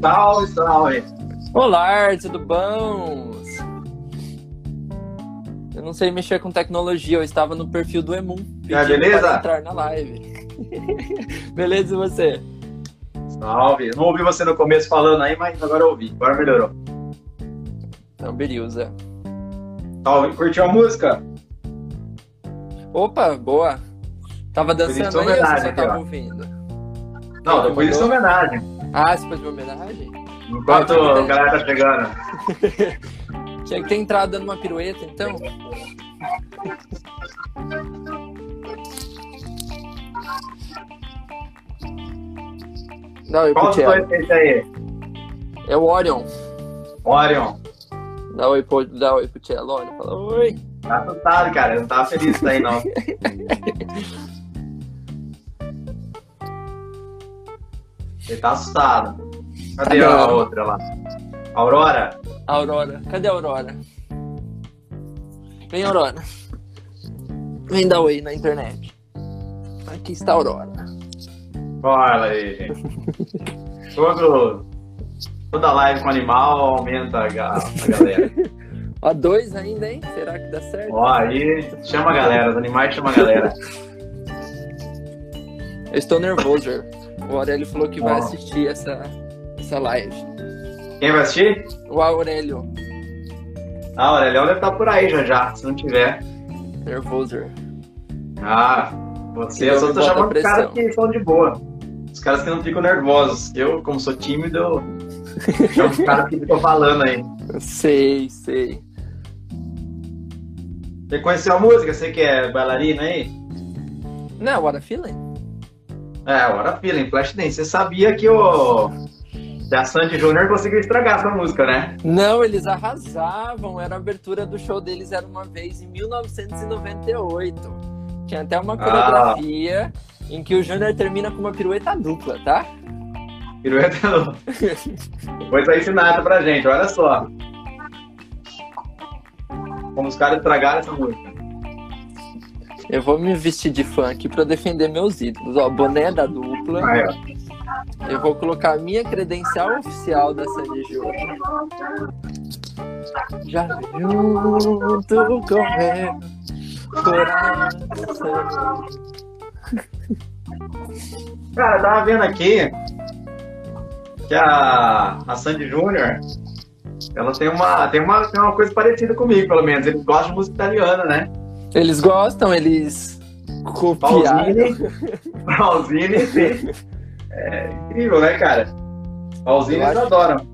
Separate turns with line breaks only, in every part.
Salve, salve.
Olá, tudo bom? Eu não sei mexer com tecnologia, eu estava no perfil do Emun.
Ah, beleza?
Entrar na live. beleza, e você?
Salve. Não ouvi você no começo falando aí, mas agora eu ouvi. Agora melhorou.
Então, beleza.
Salve. Curtiu a música?
Opa, boa. Tava dançando aí você só tava ouvindo?
Não, depois disso
mandou?
homenagem.
Ah, você fez uma homenagem?
Enquanto
Ah,
a galera tá chegando.
Tinha que ter entrado dando uma pirueta, então. Dá oi
Qual é esse aí?
É o Orion.
Orion.
Dá oi pro, dá oi pro Cello. Orion fala oi.
Tá assustado, cara. Eu não tava feliz isso aí, não. Ele tá assustado. Cadê
Cadê
a outra lá? Aurora?
Aurora. Cadê a Aurora? Vem, Aurora. Vem dar oi na internet. Aqui está a Aurora.
Olha aí, gente. Todo, toda live com animal aumenta a, a galera.
A dois ainda, hein? Será que dá certo?
Ó, aí chama a galera, os animais chamam a galera.
Eu estou nervoso. O Aurélio falou que vai assistir essa, essa live.
Quem vai assistir?
O Aurélio.
Ah, o Aurelião deve estar por aí já já, se não tiver.
Nervoso.
Ah, você,
Eu
só tô chamando os caras que são de boa. Os caras que não ficam nervosos. Eu, como sou tímido, eu chamo os caras que ficam falando aí.
Sei, sei.
Você conheceu a música? Você que é bailarina aí?
Não, what a feeling?
É, Hora Feeling, Flashdance. Você sabia que o... que a Sandy Júnior conseguiu estragar essa música, né?
Não, eles arrasavam. Era a abertura do show deles, era uma vez em 1998. Tinha até uma coreografia em que o Júnior termina com uma pirueta dupla, tá?
Pirueta. Depois vai ensinar essa pra gente, olha só. Como os caras estragaram essa música.
Eu vou me vestir de fã aqui pra defender meus ídolos. Ó, boné da dupla.
Aí, ó.
Eu vou colocar a minha credencial oficial da Sandy Júnior. Já junto meu coração.
Cara, eu tava vendo aqui que a, a Sandy Júnior, ela tem uma, tem, uma, tem uma coisa parecida comigo, pelo menos. Eles gostam de música italiana, né?
Eles gostam, eles copiaram.
Pausini. É incrível, né, cara? Pausini eles adoram.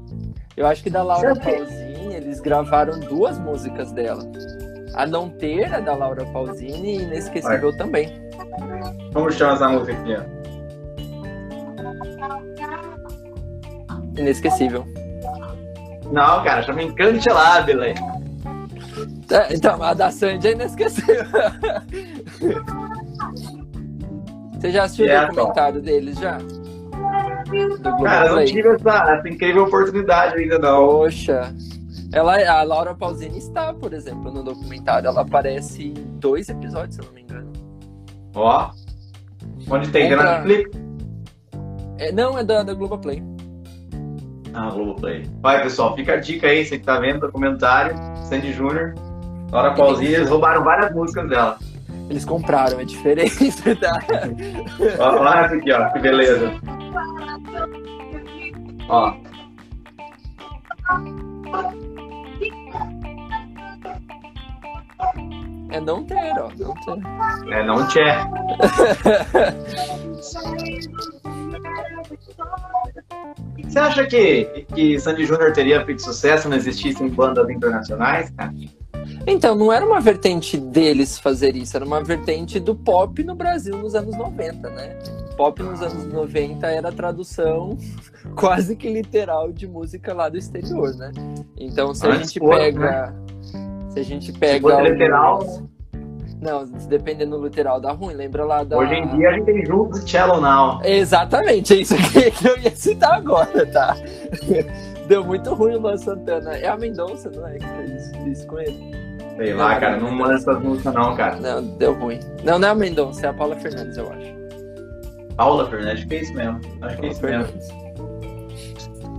Eu acho que da Laura Pausini, eles gravaram duas músicas dela. A Não Ter, a da Laura Pausini, e Inesquecível também.
Como chama essa música aqui, ó?
Inesquecível.
Não, cara, chama Incancelabile.
É, Então, a da Sandy é inesquecível. Você já assistiu
É,
o documentário deles já? Do
Cara, eu não tive essa, essa incrível oportunidade ainda, não.
Poxa. Ela, a Laura Pausini está, por exemplo, no documentário. Ela aparece em dois episódios, se eu não me engano.
Ó. Onde tem?
Compra-
Netflix?
É, não, é da, da Globoplay.
Ah, Globoplay. Vai, pessoal, fica a dica aí, você que tá vendo o documentário, Sandy Júnior, Laura Pausini, eles roubaram várias músicas dela.
Eles compraram, é diferente, tá?
Olha essa aqui, ó, que beleza. Ó.
É não ter, ó. Não ter.
É, não tchê. Você acha que, que Sandy Júnior teria feito sucesso se não existissem bandas internacionais, cara?
Então, não era uma vertente deles fazer isso, era uma vertente do pop no Brasil nos anos 90, né? Pop nos anos 90 era a tradução quase que literal de música lá do exterior, né? Então, se a
Antes
gente pega. Se a gente pega. alguns-
literal,
Não, dependendo do literal dá ruim. Lembra lá da.
hoje em dia a gente tem juntos Cello Now.
Exatamente, é isso que eu ia citar agora, tá? Deu muito ruim o Luan Santana. É a Mendonça, não é? Que fez isso com ele?
Sei lá, cara, não manda essas músicas não, cara.
Não, deu ruim. Não, não é a Mendonça, é a Paula Fernandes, eu acho.
Paula Fernandes, acho que é isso mesmo. Acho que é isso mesmo.
Fernandes.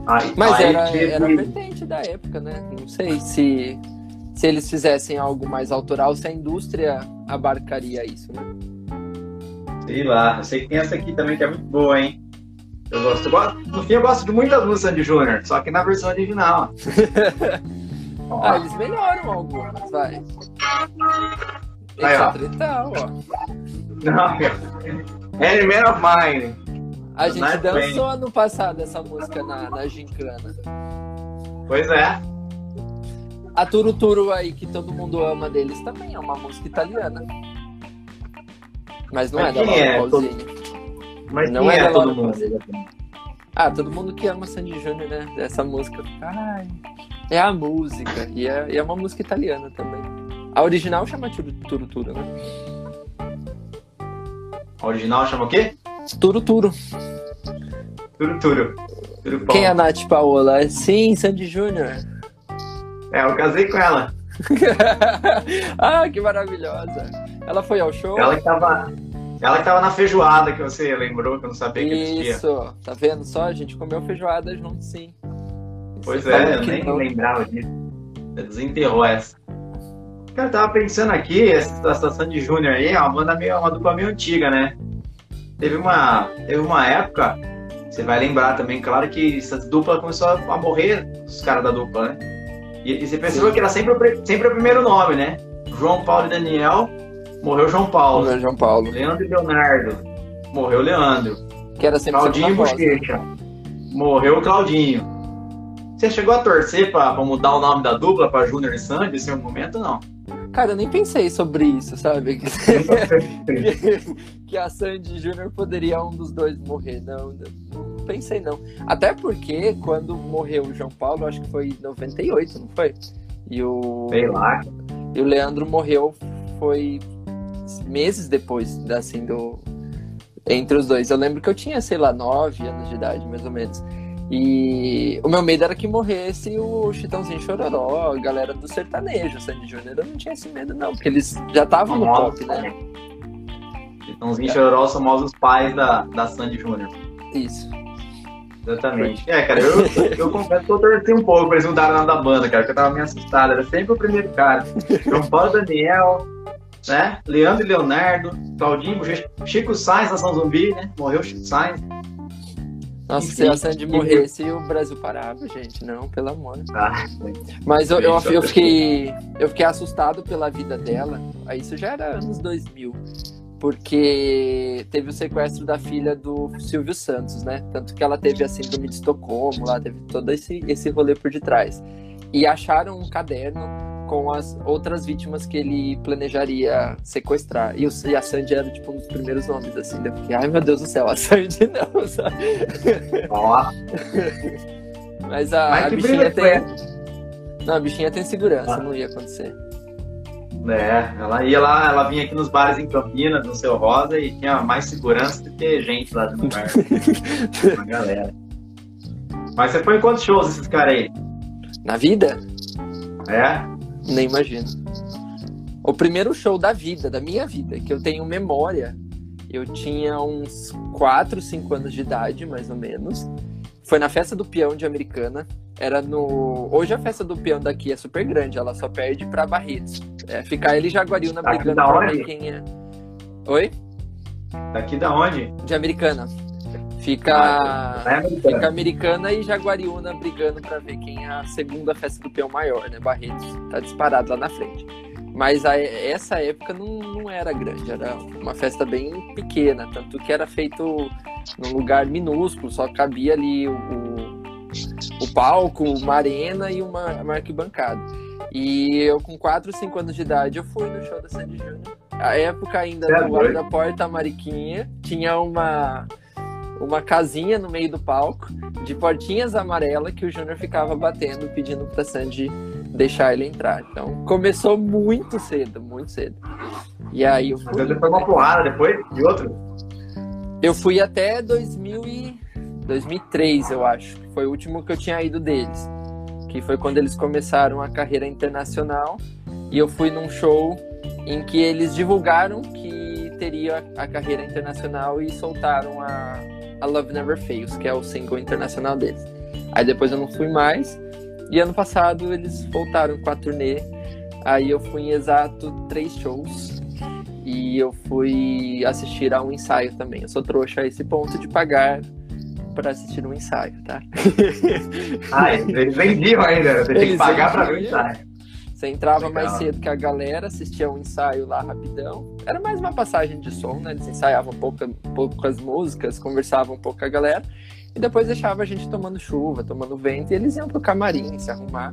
Aí,
Mas
aí
era,
teve-
era a vertente da época, né? Não sei se, se eles fizessem algo mais autoral, se a indústria abarcaria isso, né?
Sei lá, eu sei que tem essa aqui também que é muito boa, hein? Eu gosto, eu gosto- no fim eu gosto de muitas músicas Sandy Júnior, só que na versão original. Ó,
Ah, eles melhoram algumas, vai.
Aí, ó.
E tal, ó.
não, Man of Mine.
A gente
Night
dançou ano passado essa música na, na gincana.
Pois é.
A Turu Turu aí, que todo mundo ama deles, também é uma música italiana. Mas não
Mas
é da
quem é?
Laura Pausini.
Mas
Não é
é,
da
todo
Laura
mundo?
Pausini. Ah, todo mundo que ama Sandy Júnior, né? Essa música. Ai, é a música. E é, e é uma música italiana também. A original chama Turu Turu, né?
A original chama o quê?
Turu Turu.
Turu.
Quem é a Nath Paola? Sim, Sandy Júnior.
É, eu casei com ela.
ah, que maravilhosa. Ela foi ao show?
Ela que tava. Ela que tava na feijoada que você lembrou, que eu não sabia que existia.
Isso, tá vendo só? A gente comeu feijoada junto, sim.
Pois
Você
é, eu nem
não.
lembrava disso. Você desenterrou essa. Cara, eu tava pensando aqui, essa essa Sandy Júnior aí é uma banda meio, uma dupla meio antiga, né? Teve uma, teve uma época, você vai lembrar também, claro que essa dupla começou a morrer, os caras da dupla, né? E, e você percebeu
Sim.
que era sempre o, sempre o primeiro nome, né? João Paulo e Daniel, morreu João Paulo.
Meu João Paulo.
Leandro e Leonardo, morreu Leandro.
Que era sempre
Claudinho e
famosa.
Bochecha. Morreu Claudinho. Você chegou a torcer pra, pra mudar o nome da dupla pra Júnior e Sandy em seu momento, não?
Cara, eu nem pensei sobre isso, sabe? que a Sandy Júnior poderia um dos dois morrer. Não, não pensei não. Até porque quando morreu o João Paulo, acho que foi em 98, não foi? E o,
Sei lá.
e o Leandro morreu foi meses depois, assim, do. Entre os dois. Eu lembro que eu tinha, sei lá, 9 anos de idade, mais ou menos. E o meu medo era que morresse o Chitãozinho Chororó, a galera do sertanejo, Sandy Júnior. Eu não tinha esse medo, não, porque eles já estavam no
Famosos,
pop, né?
Chitãozinho e Chororó são os pais da, da Sandy Júnior.
Isso.
Exatamente. É, cara, eu, eu confesso que eu torci um pouco pra eles mudarem o nome da banda, cara, porque eu tava meio assustado. Era sempre o primeiro cara. João Paulo e Daniel, né? Leandro e Leonardo, Claudinho, Chico Sainz, Nação Zumbi, né? Morreu o Chico Sainz.
Nossa, se a Sandy morresse, o Brasil parava, gente. Não, pelo amor.
Tá?
Mas eu, eu,
Gente,
eu fiquei, eu fiquei assustado pela vida dela. Isso já era anos 2000. Porque teve o sequestro da filha do Silvio Santos, né? Tanto que ela teve a síndrome de Estocolmo, lá teve todo esse, esse rolê por detrás. E acharam um caderno com as outras vítimas que ele planejaria sequestrar. E, o, e a Sandy era, tipo, um dos primeiros nomes, assim. Eu fiquei, ai meu Deus do céu, a Sandy não, sabe?
Ó,
Mas a,
Mas
a bichinha tem. Não, a bichinha tem segurança,
Ah.
não ia acontecer.
É, ela ia lá, ela vinha aqui nos bares em Campinas, no seu Rosa, e tinha mais segurança do que gente lá no bar. Uma galera. Mas você foi em quantos shows esses caras aí?
Na vida?
É?
Nem imagino. O primeiro show da vida, da minha vida, que eu tenho memória, eu tinha uns 4, 5 anos de idade, mais ou menos. Foi na festa do peão de Americana. Era no. Hoje a festa do peão daqui é super grande, ela só perde pra Barretos. É, ficar ele e
Aqui
brigando pra ver quem é. Oi?
Daqui da onde?
De Americana. Fica.
Ah, é americana.
Fica Americana e Jaguariúna brigando pra ver quem é a segunda festa do peão maior, né? Barretos tá disparado lá na frente. Mas a- essa época não, não era grande, era uma festa bem pequena, tanto que era feito num lugar minúsculo, só cabia ali o, o, o palco, uma arena e uma, uma arquibancada. E eu com 4, 5 anos de idade eu fui no show da Sandy Júnior. A época ainda
É
do lado da porta Mariquinha, tinha uma uma casinha no meio do palco de portinhas amarelas que o Júnior ficava batendo, pedindo pra Sandy deixar ele entrar. Então começou muito cedo, muito cedo. E aí eu
Mas
fui,
foi uma porrada depois de outro?
eu fui até 2000 e 2003, eu acho. Foi o último que eu tinha ido deles. Que foi quando eles começaram a carreira internacional. E eu fui num show em que eles divulgaram que teria a carreira internacional e soltaram a, a Love Never Fails, que é o single internacional deles. Aí depois eu não fui mais. E ano passado eles voltaram com a turnê. Aí eu fui em exato três shows. E eu fui assistir a um ensaio também. Eu sou trouxa a esse ponto de pagar para assistir um ensaio, tá?
Ah, eles vendiam ainda. Você tem que pagar para ver o ensaio.
Você entrava Legal. mais cedo que a galera, assistia um ensaio lá rapidão. Era mais uma passagem de som, né? Eles ensaiavam um pouco, um pouco com as músicas, conversavam um pouco com a galera. E depois deixava a gente tomando chuva, tomando vento. E eles iam pro camarim se arrumar.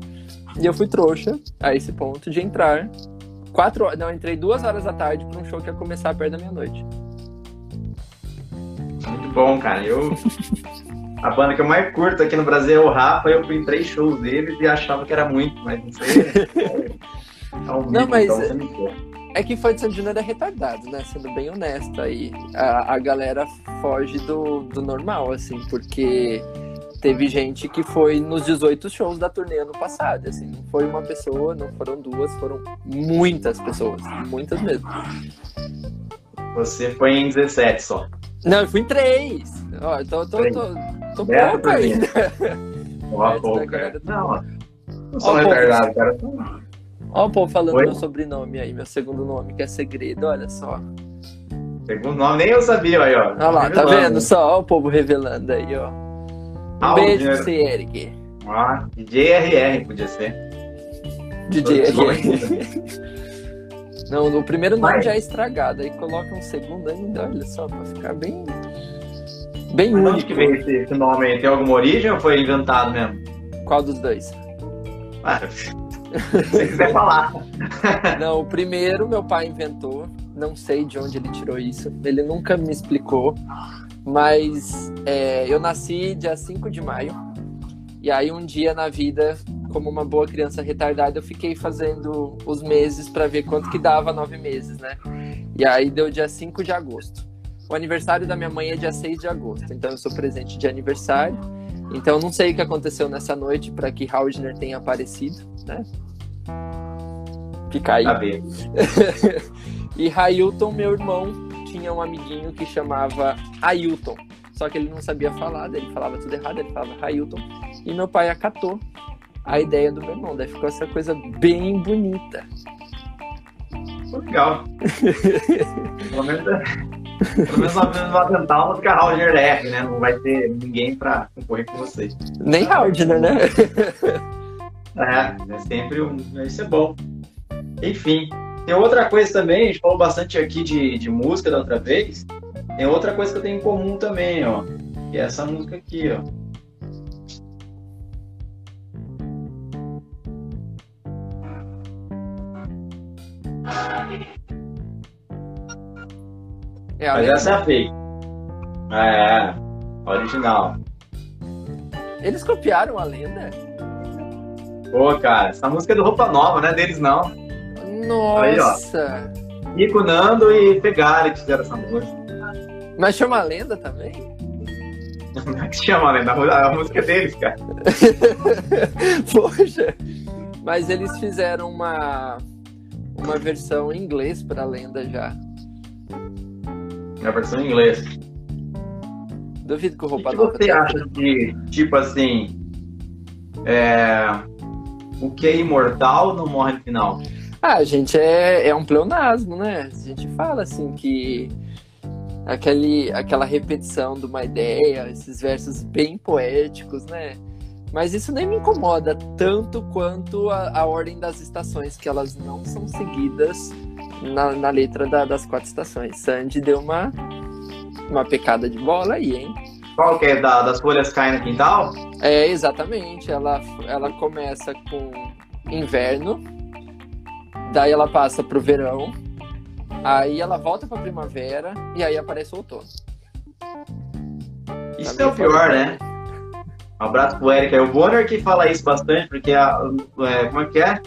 E eu fui trouxa a esse ponto de entrar. Quatro horas, não, entrei duas horas da tarde para um show que ia começar perto da meia-noite.
Muito bom, cara. Eu A banda que eu mais curto aqui no Brasil é o Rafa, eu fui em três shows deles e achava que era muito, mas não sei.
É um não, mas então é que foi de San Júnior é retardado, né? Sendo bem honesto aí. A, a galera foge do, do normal, assim, porque teve gente que foi nos 18 shows da turnê ano passado, assim, não foi uma pessoa, não foram duas, foram muitas pessoas, muitas mesmo.
Você foi em 17 só.
Não, eu fui em três. Ó, tô, tô, tô, tô é, pouco ainda.
Ó, pouco, Não, não sou retardado, cara.
Ó o povo falando Oi? meu sobrenome aí, meu segundo nome, que é segredo, olha só.
Segundo nome, nem eu sabia aí, ó.
Olha lá, tá vendo só? Ó o povo revelando aí, ó. Um ah, beijo pra você, Eric.
Ah, DJ RR podia ser.
DJ RR. Não, o primeiro nome já é estragado, aí coloca um segundo ainda, olha só, pra ficar bem. Bem Mas único.
Onde que vem esse, esse nome aí? Tem alguma origem ou foi inventado mesmo?
Qual dos dois?
Ah, se quiser falar.
Não, o primeiro meu pai inventou, não sei de onde ele tirou isso, ele nunca me explicou, mas é, eu nasci dia 5 de maio, e aí um dia na vida, como uma boa criança retardada, eu fiquei fazendo os meses para ver quanto que dava nove meses, né? E aí deu dia 5 de agosto. O aniversário da minha mãe é dia 6 de agosto, então eu sou presente de aniversário. Então não sei o que aconteceu nessa noite para que Hausner tenha aparecido, né? Fica aí. Tá e Railton, meu irmão, tinha um amiguinho que chamava Ailton. Só que ele não sabia falar, ele falava tudo errado, ele falava Railton. E meu pai acatou a ideia do meu irmão. Daí ficou essa coisa bem bonita.
Legal. Pelo menos pelo menos não vai tentar uma ficar Roger R, né? Não vai ter ninguém pra concorrer com vocês.
Nem Roger, né?
é, é sempre um. Isso é bom. Enfim, tem outra coisa também, a gente falou bastante aqui de, de música da outra vez. Tem outra coisa que eu tenho em comum também, ó. Que é essa música aqui, ó. É, Mas essa é a fake. É, original.
Eles copiaram a lenda?
Pô, cara, essa música é do Roupa Nova, não é deles não.
Nossa!
Aí, Nico Nando e Pegari que fizeram essa música.
Mas chama a lenda também?
Como é que chama a lenda? A música é deles, cara.
Poxa! Mas eles fizeram uma, uma versão em inglês pra lenda já.
Na versão em inglês.
Duvido que o roupa
O que, você acha de, tipo assim, é, o que é imortal não morre no final?
Ah, gente, é, é um pleonasmo, né? A gente fala assim que aquele, aquela repetição de uma ideia, esses versos bem poéticos, né? Mas isso nem me incomoda tanto quanto a, a ordem das estações, que elas não são seguidas na, na letra da, das quatro estações. Sandy deu uma, uma pecada de bola aí, hein?
Qual que é? Da, das folhas caem no quintal?
É, exatamente. Ela, ela começa com inverno, daí ela passa pro verão, aí ela volta pra primavera e aí aparece o outono.
Isso é o pior, né? Um abraço pro Eric. É o Bonner que fala isso bastante, porque a, é, como é que é?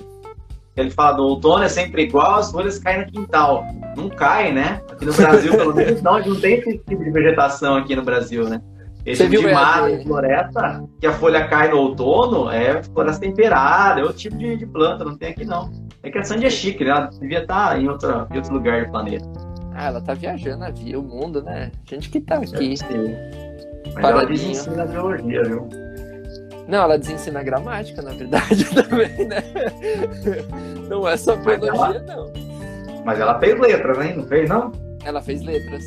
Ele fala do outono é sempre igual, as folhas caem no quintal. Não cai, né? Aqui no Brasil, pelo menos, não, não tem esse tipo de vegetação aqui no Brasil, né? Esse tipo de mata e floresta, que a folha cai no outono, é floresta temperada, é outro tipo de, de planta, não tem aqui não. É que a Sandy é chique, né? Ela devia estar em, outra, em outro lugar do planeta.
Ah, ela tá viajando a via, o mundo, né? A gente que tá aqui.
Mas ela ensina biologia, viu?
Não, ela desensina gramática, na verdade, também, né? Não é só biologia, não.
Mas ela fez letras, hein? Não fez, não?
Ela fez letras.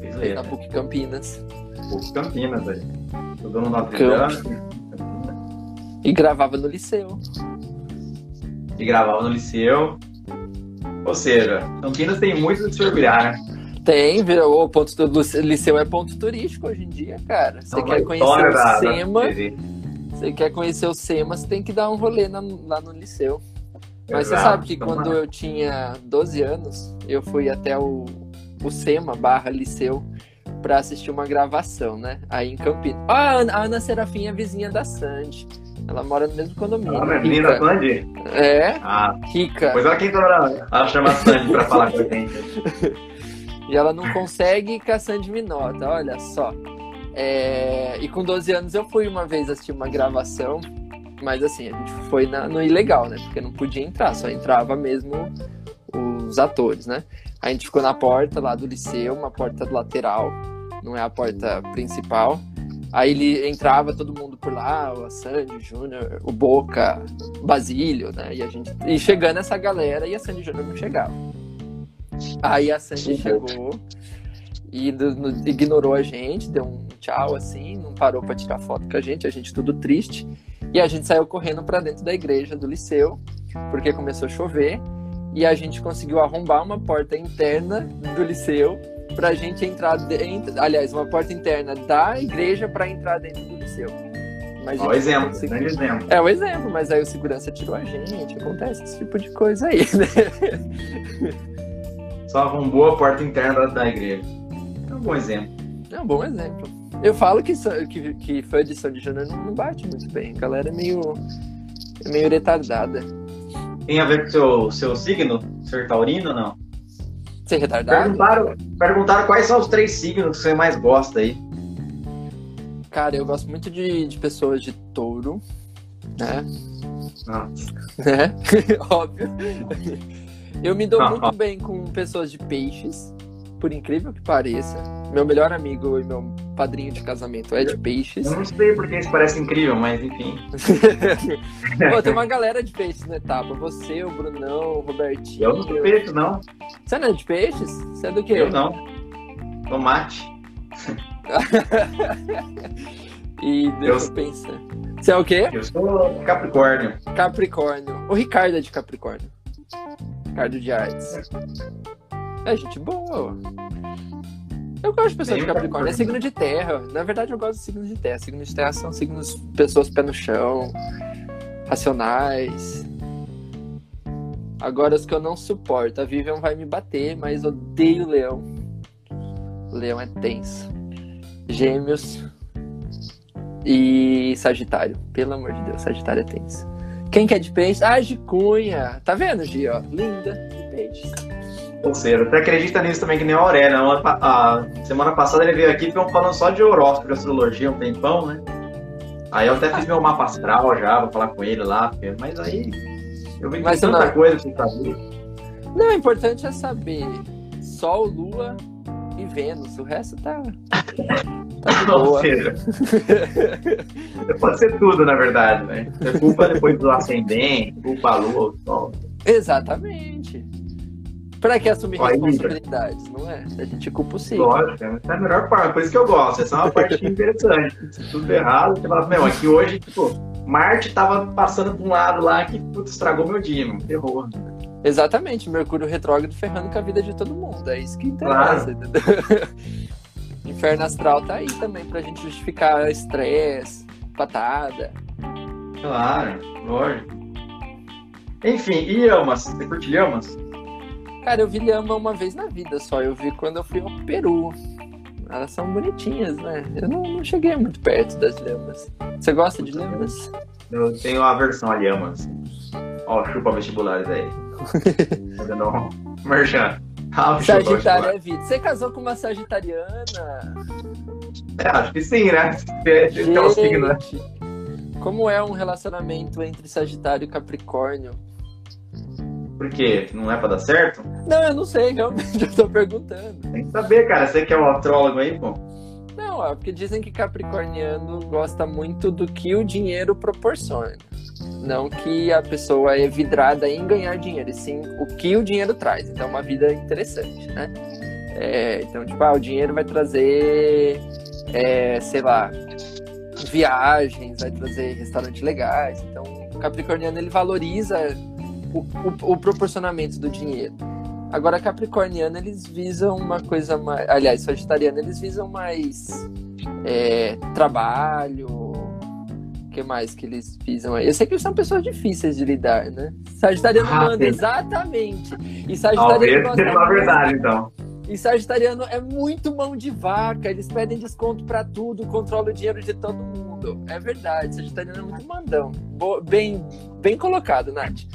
Fez
Na
letras.
PUC Campinas.
PUC Campinas, aí. Estudou no Notre. Dame.
E gravava no liceu.
E gravava no liceu. Ou seja, Campinas tem muito de se orgulhar, né?
Tem, virou o ponto do liceu é ponto turístico hoje em dia, cara. Você
uma
quer conhecer o
da- da
SEMA,
TV.
Você quer conhecer o SEMA, você tem que dar um rolê na- lá no liceu. Mas você
Exato.
sabe que quando eu tinha 12 anos, eu fui até o, o SEMA barra liceu pra assistir uma gravação, né? Aí em Campinas. Ah, a Ana, a Ana Serafim é vizinha da Sandy. Ela mora no mesmo condomínio.
Ah, mas menina
rica.
Sandy?
É,
Ah,
rica.
pois ela quem tá ela, ela chama a Sandy pra falar com a gente.
E ela não consegue que a Sandy me nota, olha só. É, E com 12 anos eu fui uma vez assistir uma gravação, mas assim, a gente foi na- no ilegal, né? Porque não podia entrar, só entrava mesmo os atores, né? A gente ficou na porta lá do liceu, uma porta lateral, não é a porta principal. Aí ele entrava todo mundo por lá, o Sandy, o Júnior, o Boca, o Basílio, né? E a gente e chegando essa galera e a Sandy Júnior não chegava. Aí a Sandy chegou e do- no- ignorou a gente, deu um tchau assim, não parou pra tirar foto com a gente, a gente tudo triste. E a gente saiu correndo pra dentro da igreja do liceu, porque começou a chover, e a gente conseguiu arrombar uma porta interna do liceu pra gente entrar dentro, aliás, uma porta interna da igreja pra entrar dentro do liceu. Mas a
o exemplo, grande exemplo.
é o exemplo, mas aí o segurança tirou a gente, acontece esse tipo de coisa aí, né?
Só arrombou a porta interna da igreja. É um bom exemplo.
É um bom exemplo. Eu falo que, que, que fã de Sandy Júnior não, bate muito bem. A galera é meio, é meio retardada.
Tem a ver com o seu, seu signo? Ser taurino ou não?
Ser retardado?
Perguntaram, perguntaram quais são os três signos que você mais gosta aí.
Cara, eu gosto muito de, de pessoas de touro, né?
Não.
né? Óbvio. Eu me dou
Ah,
muito
ah.
bem com pessoas de peixes, por incrível que pareça. Meu melhor amigo e meu padrinho de casamento é de peixes.
Eu não sei porque isso parece incrível, mas enfim.
Pô, tem uma galera de peixes na etapa. Você, o Brunão, o Robertinho.
Eu não sou peito, não.
Você não é de peixes? Você é do quê?
Eu não. Tomate.
E deixa eu, pensar. Você é o quê?
Eu sou Capricórnio.
Capricórnio. O Ricardo é de Capricórnio. Ricardo de Artes. É gente boa. Eu gosto de pessoas de Capricórnio. É signo de terra. Na verdade, eu gosto de signos de terra. Signos de terra são signos pessoas pé no chão, racionais. Agora, os que eu não suporto. A Vivian vai me bater, mas odeio o leão. O leão é tenso. Gêmeos e Sagitário. Pelo amor de Deus, Sagitário é tenso. Quem que é de peixe? Ah, de cunha. Tá vendo, Gi? Ó, linda de peixes.
Ou seja, você acredita nisso também que nem o Aurélio. né? A semana passada ele veio aqui e falando só de horóscopo, de astrologia, um tempão, né? Aí eu até fiz meu mapa astral já, vou falar com ele lá, mas aí eu vi que
Mas
tanta
não.
coisa você saber.
Não, o importante é saber Sol, Lua e Vênus. O resto tá. Tá de
Ou
boa.
seja, pode ser tudo, na verdade, né? Você culpa depois do ascendente, culpa a lua, o sol.
Exatamente. Pra que assumir responsabilidades, não é? A gente culpa o signo.
Lógico, essa é a melhor parte, por isso que eu gosto. Essa é uma parte interessante. Se tudo errado, você fala, meu, aqui hoje, tipo, Marte tava passando pra um lado lá que putz, estragou meu dia, meu. Terror.
Exatamente, Mercúrio retrógrado ferrando com a vida de todo mundo. É isso que interessa, entendeu? Inferno astral tá aí também pra gente justificar estresse, patada.
Claro, lógico. Enfim, e Yamas? Você curte Yamas?
Cara, eu vi lhama uma vez na vida só. Eu vi quando eu fui ao Peru. Elas são bonitinhas, né? Eu não, não cheguei muito perto das lhamas. Você gosta de lhamas?
Eu tenho a versão a Yamas. Ó, chupa vestibulares aí. Um merchan. Ah,
Sagitário é vida. Você casou com uma sagitariana?
É, acho que sim, né? Esse é o signo, né?
Gente, como é um relacionamento entre Sagitário e Capricórnio?
Por quê? Não é pra dar certo?
Não, eu não sei, realmente, eu tô perguntando.
Tem que saber, cara. Você que é um astrólogo aí, pô.
Não, é porque dizem que capricorniano gosta muito do que o dinheiro proporciona. Não que a pessoa é vidrada em ganhar dinheiro, e sim o que o dinheiro traz. Então, é uma vida interessante, né? É, então, tipo, ah, o dinheiro vai trazer, é, sei lá, viagens, vai trazer restaurantes legais. Então, o capricorniano ele valoriza o, o, o proporcionamento do dinheiro. Agora, Capricorniano, eles visam uma coisa mais. Aliás, Sagitariano, eles visam mais é, trabalho. O que mais que eles visam aí? Eu sei que eles são pessoas difíceis de lidar, né? Sagitariano ah, manda, sim. exatamente. E Sagitariano.
Talvez seja uma verdade, então.
E Sagitariano é muito mão de vaca, eles pedem desconto para tudo, controla o dinheiro de todo mundo. É verdade, Sagitariano é muito mandão. Bo bem, bem colocado, Nath.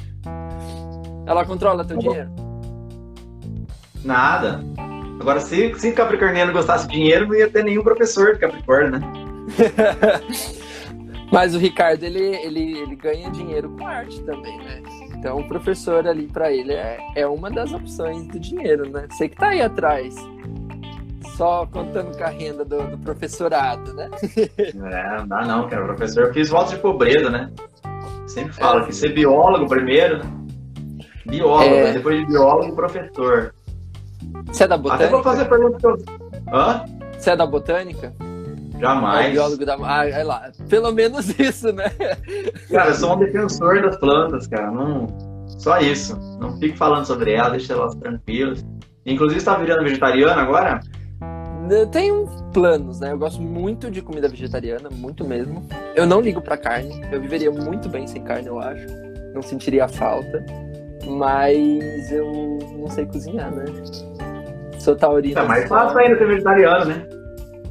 Ela controla teu dinheiro?
Nada. Agora, se, se Capricorniano gostasse de dinheiro, não ia ter nenhum professor de Capricórnio, né?
Mas o Ricardo, ele, ele, ele ganha dinheiro com arte também, né? Então, o professor ali para ele é, é uma das opções do dinheiro, né? Você que tá aí atrás, só contando com a renda do, do professorado, né?
É, não dá não, cara. Professor, eu fiz voto de pobreza, né? Sempre falo é, que ser biólogo primeiro, né? Biólogo, é... né? depois de biólogo, professor.
Você é da botânica?
Até vou fazer a pergunta que eu...
Hã? Você é da botânica?
Jamais. É
biólogo da. Ah, é lá. Pelo menos isso, né?
Cara, eu sou um defensor das plantas, cara. Não... Só isso. Não fico falando sobre elas, deixa elas tranquilas. Inclusive, você tá virando vegetariano agora?
Eu tenho planos, né? Eu gosto muito de comida vegetariana, muito mesmo. Eu não ligo pra carne. Eu viveria muito bem sem carne, eu acho. Não sentiria falta. Mas eu não sei cozinhar, né? Sou taurino.
É mais fácil ainda ser vegetariano, né?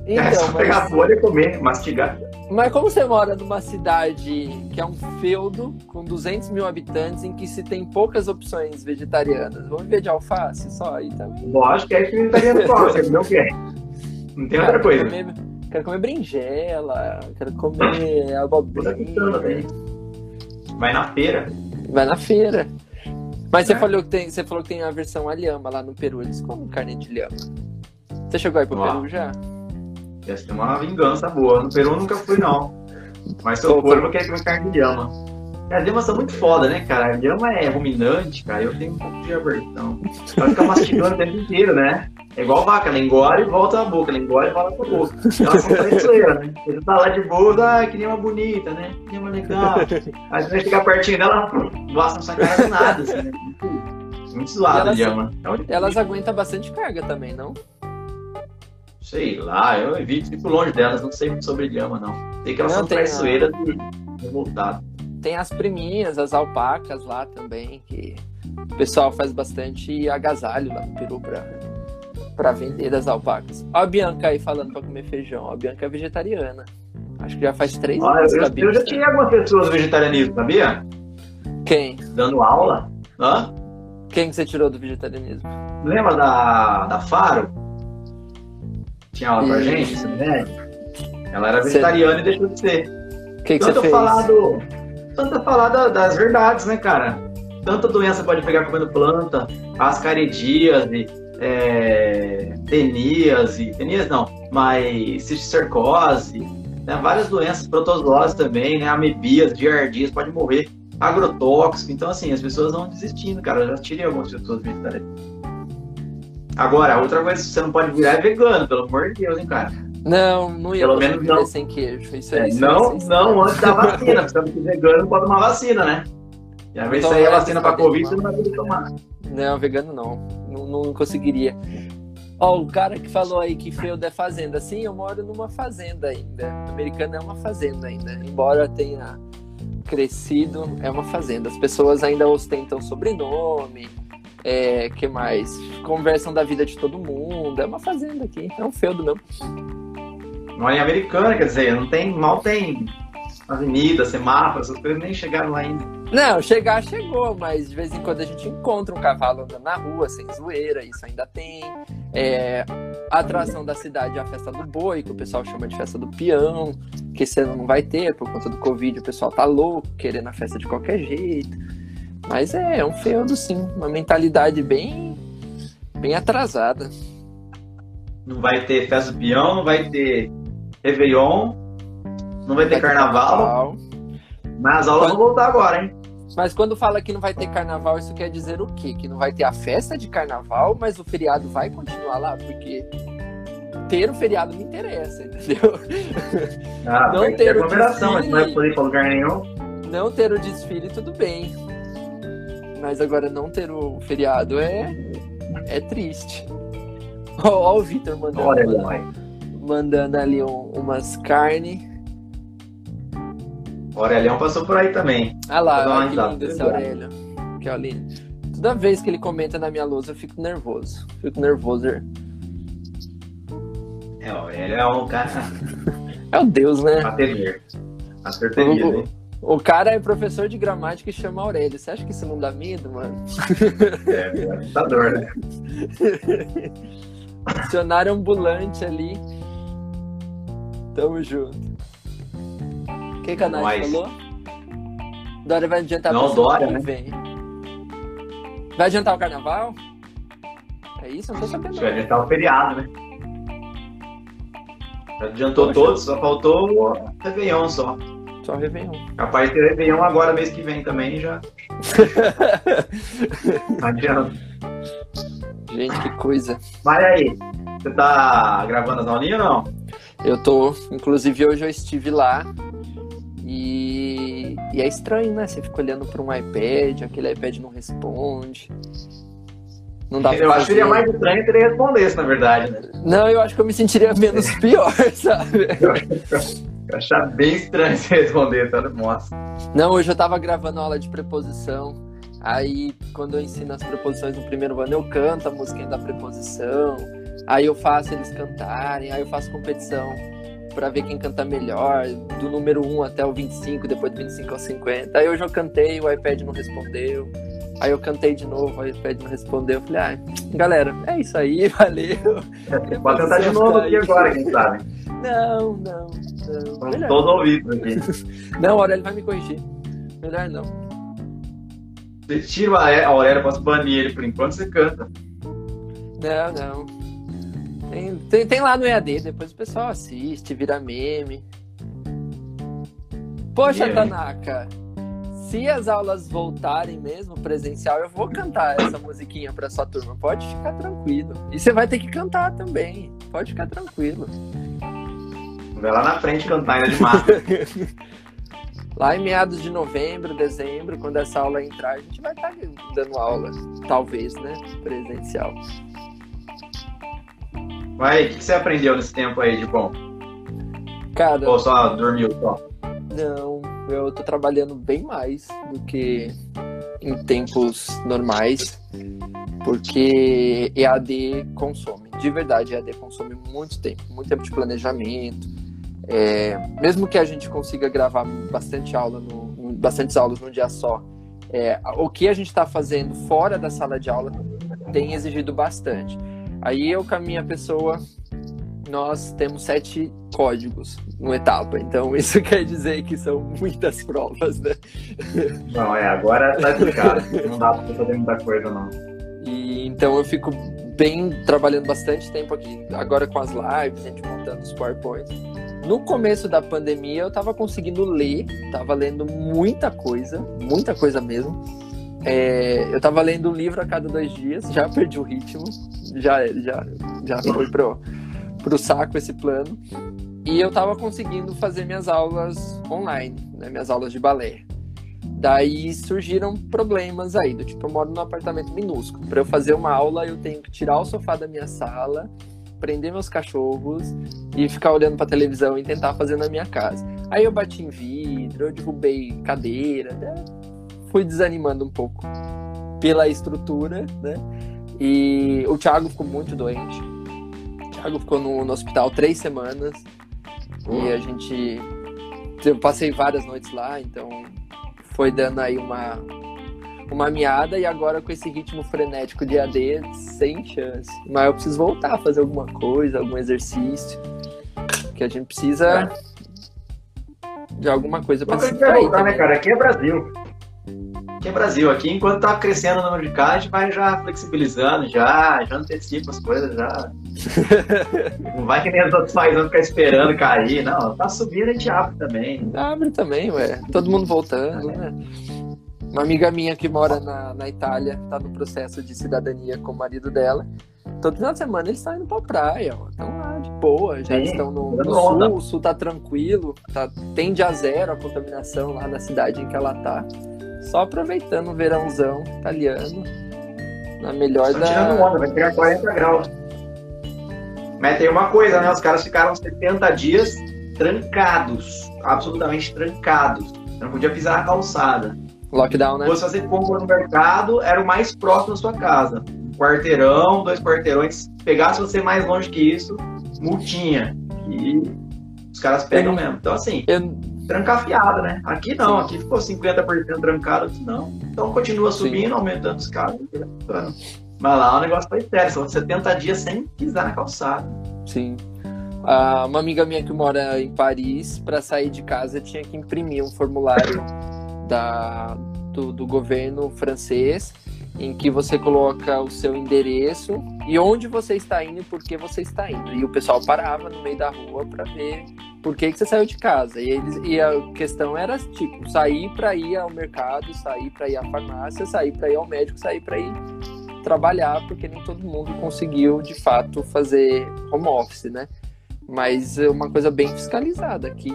Então, é só mas... pegar a folha e comer, mastigar.
Mas como você mora numa cidade que é um feudo com 200 mil habitantes, em que se tem poucas opções vegetarianas, vamos ver de alface só aí também?
Lógico que é que vegetariano gosta, não quer. Não tem outra coisa.
Comer, quero comer berinjela, quero comer abobrinha.
Vai na feira.
Vai na feira. Mas você, é. falou que tem, você falou que tem a versão a lhama lá no Peru. Eles comem carne de lhama. Você chegou aí pro Uau. Peru já?
Essa é uma vingança boa. No Peru nunca fui, não. Mas se eu for, eu quero comer carne de lhama. É, as lhamas são muito foda, né, cara? A lhama é ruminante, cara. Eu tenho um pouco de aversão. Ela fica mastigando o tempo inteiro, né? É igual vaca, ela engole e volta na boca, ela engole e volta pra boca. Elas são traiçoeiras, né? Você tá lá de boa, ah, que nem uma bonita, né? Que nem uma legal. Aí você vai chegar pertinho dela, gosta não sai cara do nada, assim, né? Muito zoado, elas, llama.
É elas aguentam bastante carga também, não?
Sei lá, eu evito, fico longe delas, não sei muito sobre llama, não. Sei que elas não, são traiçoeiras a... e revoltadas.
Tem as priminhas, as alpacas lá também, que o pessoal faz bastante agasalho lá no Peru pra para vender das alpacas. Ó a Bianca aí falando para comer feijão. A Bianca é vegetariana. Acho que já faz três
ah, anos. Eu, eu, eu já tinha algumas pessoas vegetarianismo, sabia?
Quem?
Dando aula. Hã?
Quem que você tirou do vegetarianismo?
Lembra da, da Faro? Tinha aula pra gente, você né? Ela era vegetariana e deixou de ser.
O que, que você fez?
Falar do, tanto falar da, das verdades, né, cara? Tanta doença pode pegar comendo planta, ascaridíase, é, teníase, tenias não, mas cisticercose, né, várias doenças, protozoose também, né, amebias, giardias, pode morrer, agrotóxico, então assim, as pessoas vão desistindo, cara, eu já tirei algumas pessoas vegetarianas. Agora, outra coisa que você não pode virar é vegano, pelo amor de Deus, hein, cara.
Não, não ia Pelo menos não. sem queijo. Isso é,
é não, não antes da vacina, porque se vegano pode tomar vacina, né? E às vezes então, aí a vacina pra Covid, você não vai poder tomar.
Não, vegano não. Não, não conseguiria. Ó, o cara que falou aí que feudo é fazenda. Sim, eu moro numa fazenda ainda. Americana é uma fazenda ainda. Embora tenha crescido, é uma fazenda. As pessoas ainda ostentam sobrenome. É, que mais? Conversam da vida de todo mundo. É uma fazenda aqui. É um feudo mesmo.
Mora em Americana, quer dizer, não tem. Mal tem avenida, semáforos, essas coisas nem chegaram lá ainda.
Não, chegar chegou, mas de vez em quando a gente encontra um cavalo andando na rua, sem zoeira, isso ainda tem. É, a atração da cidade é a festa do boi, que o pessoal chama de festa do peão, que esse ano não vai ter, por conta do Covid, o pessoal tá louco, querendo a festa de qualquer jeito. Mas é, é um feudo sim, uma mentalidade bem, bem atrasada.
não vai ter festa do peão, não vai ter Réveillon, não vai ter carnaval. Mas as aulas
Quando-
vão voltar agora, hein?
Mas quando fala que não vai ter carnaval, isso quer dizer o quê? Que não vai ter a festa de carnaval, mas o feriado vai continuar lá? Porque ter o feriado me interessa, entendeu?
Ah,
Não
vai
ter
aglomeração, mas não vai poder ir pra lugar nenhum.
Não ter o desfile, tudo bem. Mas agora não ter o feriado é, é triste. Ó, ó o Vitor mandando,
Olha, mãe.
Mandando ali um- umas carnes.
O Aurelião passou por aí também.
Ah lá, olha que lindo esse Aurélio. Que ó, lindo. Toda vez que ele comenta na minha lousa, eu fico nervoso. Fico nervoso.
É, o Aurélio é um cara
É o Deus, né?
a temer. A ser temido, hein?
O cara é professor de gramática e chama Aurélio. Você acha que isso não dá medo, mano?
É, é assustador, né?
Dicionário ambulante ali. Tamo junto. O que que a Nath falou? Dória vai adiantar
Não, Dória, né?
vem. Vai adiantar o carnaval? É isso? Não tô sabendo.
Vai adiantar o feriado, né? Já adiantou todos, só faltou o Réveillon só.
Só Réveillon.
Capaz de ter Réveillon agora, mês que vem também, já adianta.
Gente, que coisa.
Mas aí, você tá gravando as aulinhas ou não?
Eu tô, inclusive hoje eu estive lá e, e é estranho, né? Você fica olhando para um iPad, aquele iPad não responde. Não dá pra
Eu acho que seria mais estranho se ele respondesse, na verdade, né?
Não, eu acho que eu me sentiria menos pior, sabe?
Eu achar bem estranho se responder, tá? Nossa.
Não, hoje eu tava gravando aula de preposição. Aí, quando eu ensino as preposições no primeiro ano, eu canto a musiquinha da preposição. Aí eu faço eles cantarem. Aí eu faço competição pra ver quem canta melhor, do número 1 até o 25, depois do 25 ao 50. Aí hoje eu cantei, o iPad não respondeu. Aí eu cantei de novo, o iPad não respondeu. Eu falei, ah, galera, é isso aí, valeu.
Pode tentar de novo aqui agora, quem sabe?
Não, não, não. Melhor
todos ouvidos aqui.
Não, a Aurélio vai me corrigir. Melhor não.
Você tira a Aurélia, posso banir ele por enquanto, você canta.
Não, não. Tem, tem, tem lá no EAD, depois o pessoal assiste, vira meme. Poxa,
Yeah.
Tanaka, se as aulas voltarem mesmo presencial, eu vou cantar essa musiquinha pra sua turma. Pode ficar tranquilo. E você vai ter que cantar também. Pode ficar tranquilo.
Vai lá na frente cantar ainda de máscara.
Lá em meados de novembro, dezembro, quando essa aula entrar, a gente vai estar dando aula, talvez, né? Presencial.
Mas o que você aprendeu nesse tempo aí de bom?
Cara,
Ou só dormiu só?
Não, eu tô trabalhando bem mais do que em tempos normais, porque EAD consome, de verdade, EAD consome muito tempo, muito tempo de planejamento. É, mesmo que a gente consiga gravar bastante aula, no, bastantes aulas num dia só, é, o que a gente está fazendo fora da sala de aula tem exigido bastante. Aí eu com a minha pessoa, nós temos sete códigos no etapa, então isso quer dizer que são muitas provas, né?
Não, é, agora tá explicado. Não dá pra fazer muita coisa, não.
E então eu fico bem trabalhando bastante tempo aqui, agora com as lives, a gente montando os PowerPoints. No começo da pandemia eu tava conseguindo ler, tava lendo muita coisa, muita coisa mesmo. É, eu tava lendo um livro a cada dois dias, já perdi o ritmo, já, já, já foi pro, pro saco esse plano. E eu tava conseguindo fazer minhas aulas online, né, minhas aulas de balé. Daí surgiram problemas aí, do tipo, eu moro num apartamento minúsculo. Para eu fazer uma aula, eu tenho que tirar o sofá da minha sala, prender meus cachorros e ficar olhando pra televisão e tentar fazer na minha casa. Aí eu bati em vidro, eu derrubei cadeira, né? Fui desanimando um pouco pela estrutura, né? E o Thiago ficou muito doente. O Thiago ficou no, no hospital três semanas e a gente. Eu passei várias noites lá, então foi dando aí uma, uma miada e agora com esse ritmo frenético de AD, sem chance. Mas eu preciso voltar a fazer alguma coisa, algum exercício. Que a gente precisa de alguma coisa pra
Nunca
se distrair
voltar, né, cara? Aqui é Brasil. Aqui é Brasil. Aqui, enquanto tá crescendo o número de casos, a gente vai já flexibilizando, já, já antecipa as coisas, já. não vai que nem os outros países vão ficar esperando cair. Não, tá subindo, a gente abre também.
Abre também, ué. Todo mundo voltando, né? Uma amiga minha que mora na, na Itália, tá no processo de cidadania com o marido dela. Todo final de semana eles estão indo pra praia, ó. Estão lá de boa, já
Sim,
estão no, no sul, o sul tá tranquilo, tá, tende a zero a contaminação lá na cidade em que ela tá. Só aproveitando o verãozão italiano. Na melhor
Estão tirando
da.
onda, vai pegar 40 graus. Mas tem uma coisa, né? Os caras ficaram 70 dias trancados, absolutamente trancados. Você não podia pisar na calçada.
Lockdown, né?
Se fosse fazer compra no mercado, era o mais próximo da sua casa. Um quarteirão, dois quarteirões. Pegasse você mais longe que isso, multinha. E os caras pegam
Eu-
mesmo. Então, assim,
Eu,
trancafiado, né? Aqui não, aqui ficou 50% trancado, aqui não. Então continua
Sim.
subindo, aumentando os ficando. Mas lá o negócio foi sério, são 70 dias sem pisar na calçada.
Sim. Ah, uma amiga minha que mora em Paris, para sair de casa, tinha que imprimir um formulário da, do, do governo francês, em que você coloca o seu endereço e onde você está indo e por que você está indo. E o pessoal parava no meio da rua para ver por que, que você saiu de casa. E, eles, e a questão era tipo: sair para ir ao mercado, sair para ir à farmácia, sair para ir ao médico, sair para ir trabalhar, porque nem todo mundo conseguiu de fato fazer home office, né? Mas é uma coisa bem fiscalizada aqui.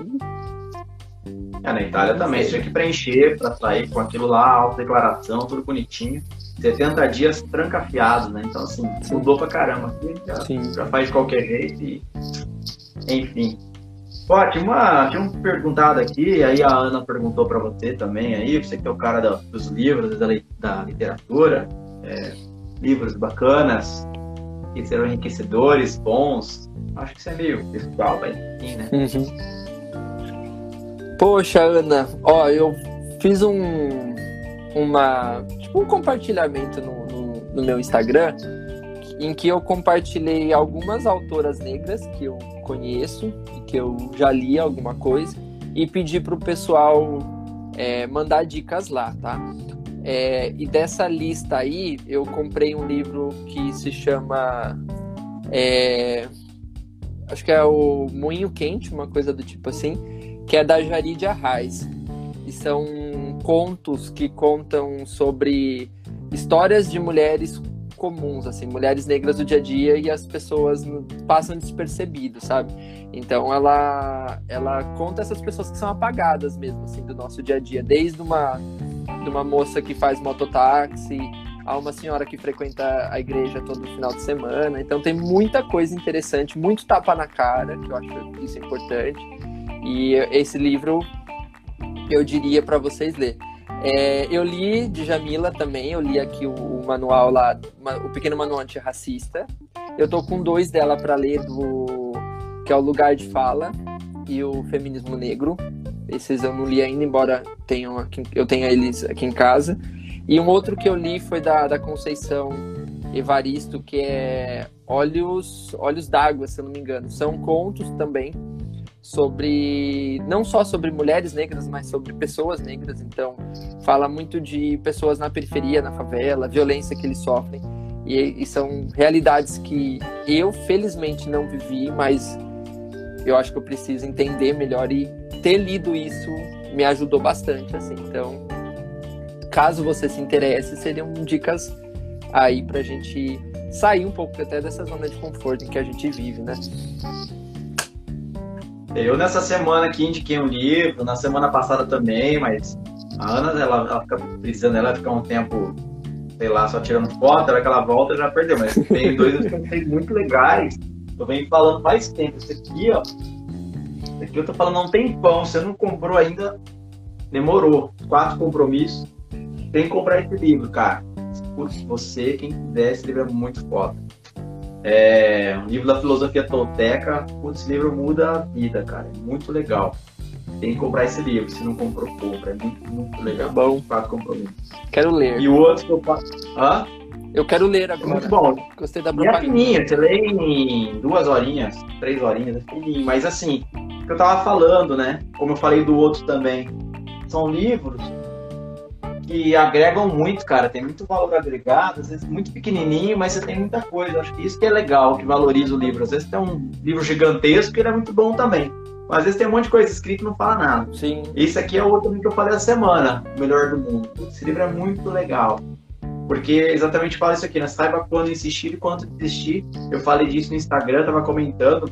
É, na Itália também, você tinha que preencher pra sair com aquilo lá, autodeclaração, tudo bonitinho. 70 dias trancafiados, né? Então, assim,
Sim.
mudou pra caramba. Aqui já, já faz de qualquer jeito e. Enfim. Ó, tinha uma, tinha um perguntado aqui, aí a Ana perguntou pra você também aí, você que é o cara da- dos livros, da, da literatura, é, livros bacanas, que serão enriquecedores, bons. Acho que isso é meio pessoal, mas enfim, né?
Poxa, Ana, ó, eu fiz um uma um compartilhamento no, no, no meu Instagram em que eu compartilhei algumas autoras negras que eu conheço e que eu já li alguma coisa e pedi pro pessoal é, mandar dicas lá, tá? É, e dessa lista aí, eu comprei um livro que se chama. é, acho que é o Moinho Quente, uma coisa do tipo assim, que é da Jarid Arraes. E são contos que contam sobre histórias de mulheres comuns, assim, mulheres negras do dia a dia e as pessoas passam despercebido, sabe? Então ela ela conta essas pessoas que são apagadas mesmo, assim, do nosso dia a dia, desde uma de uma moça que faz mototáxi a uma senhora que frequenta a igreja todo final de semana. Então tem muita coisa interessante, muito tapa na cara, que eu acho isso importante. E esse livro eu diria para vocês ler. É, eu li de Jamila também, eu li aqui o, o manual lá, o pequeno manual antirracista. Eu tô com dois dela para ler do que é o Lugar de Fala e o Feminismo Negro. Esses eu não li ainda, embora tenham aqui, eu tenha eles aqui em casa. E um outro que eu li foi da, da Conceição Evaristo, que é Olhos, Olhos d'Água, se eu não me engano. São contos também sobre não só sobre mulheres negras, mas sobre pessoas negras. Então, fala muito de pessoas na periferia, na favela, violência que eles sofrem. E, e são realidades que eu, felizmente, não vivi, mas eu acho que eu preciso entender melhor e ter lido isso me ajudou bastante, assim. Então, caso você se interesse, seriam dicas aí pra gente sair um pouco até dessa zona de conforto em que a gente vive, né?
Eu nessa semana aqui indiquei um livro, na semana passada também, mas a Ana, ela, ela fica precisando, ela fica um tempo, sei lá, só tirando foto, ela que ela volta já perdeu, mas tem dois achei muito legais. Eu venho falando faz tempo. Esse aqui, ó. Esse aqui eu tô falando há um tempão. Você não comprou ainda, demorou. Quatro compromissos. Tem que comprar esse livro, cara. Putz, você, quem quiser, esse livro é muito foda. É um livro da filosofia tolteca. Putz, esse livro muda a vida, cara. É muito legal. Tem que comprar esse livro. Se não comprou, compra. É muito, muito legal.
Bom.
Quatro compromissos.
Quero ler.
E o outro que eu faço. Hã?
Eu quero ler
É
agora.
muito bom.
Gostei da
E é
propaganda.
fininho, você lê em duas horinhas, três horinhas, é fininho. Mas assim, o que eu tava falando, né? Como eu falei do outro também, são livros que agregam muito, cara. Tem muito valor agregado, às vezes muito pequenininho, mas você tem muita coisa. Acho que isso que é legal, que valoriza o livro. Às vezes tem um livro gigantesco que ele é muito bom também. Mas às vezes tem um monte de coisa escrita e não fala nada.
Sim.
Esse aqui é o outro que eu falei essa semana, o melhor do mundo. Esse livro é muito legal. Porque exatamente fala isso aqui, né? Saiba quando insistir e quando desistir. Eu falei disso no Instagram, tava comentando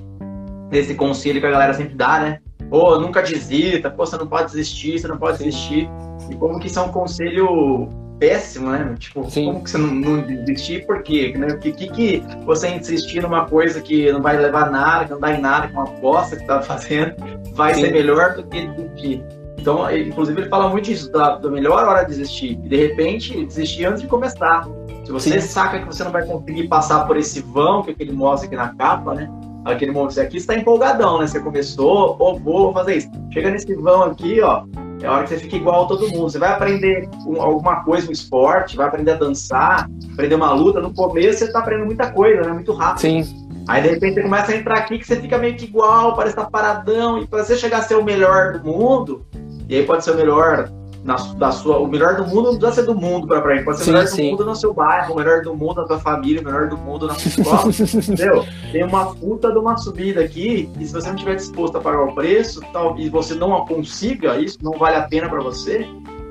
desse conselho que a galera sempre dá, né? Pô, nunca desista, pô, você não pode desistir, você não pode desistir. E como que isso é um conselho péssimo, né? Tipo, Sim. como que você não, não desistir? Por quê? Né? Que, que, que você insistir numa coisa que não vai levar nada, que não dá em nada, que é uma aposta que tá fazendo, vai Sim. ser melhor do que desistir. Então, ele, inclusive, ele fala muito disso, da, da melhor hora de desistir. E, de repente, desistir antes de começar. Se você Sim. saca que você não vai conseguir passar por esse vão que, que ele mostra aqui na capa, né? Aquele momento aqui está empolgadão, né? Você começou, ou vou fazer isso. Chega nesse vão aqui, ó, é hora que você fica igual a todo mundo. Você vai aprender um, alguma coisa, um esporte, vai aprender a dançar, aprender uma luta. No começo você está aprendendo muita coisa, né? Muito rápido.
Sim.
Aí de repente você começa a entrar aqui que você fica meio que igual, parece estar tá paradão. E para você chegar a ser o melhor do mundo, e aí pode ser o melhor na, da sua, o melhor do mundo não precisa ser do mundo para frente, pode ser sim, o melhor sim. do mundo no seu bairro, o melhor do mundo na tua família, o melhor do mundo na sua escola. entendeu? Tem uma puta de uma subida aqui, e se você não estiver disposto a pagar o preço, tal, e você não consiga isso, não vale a pena para você,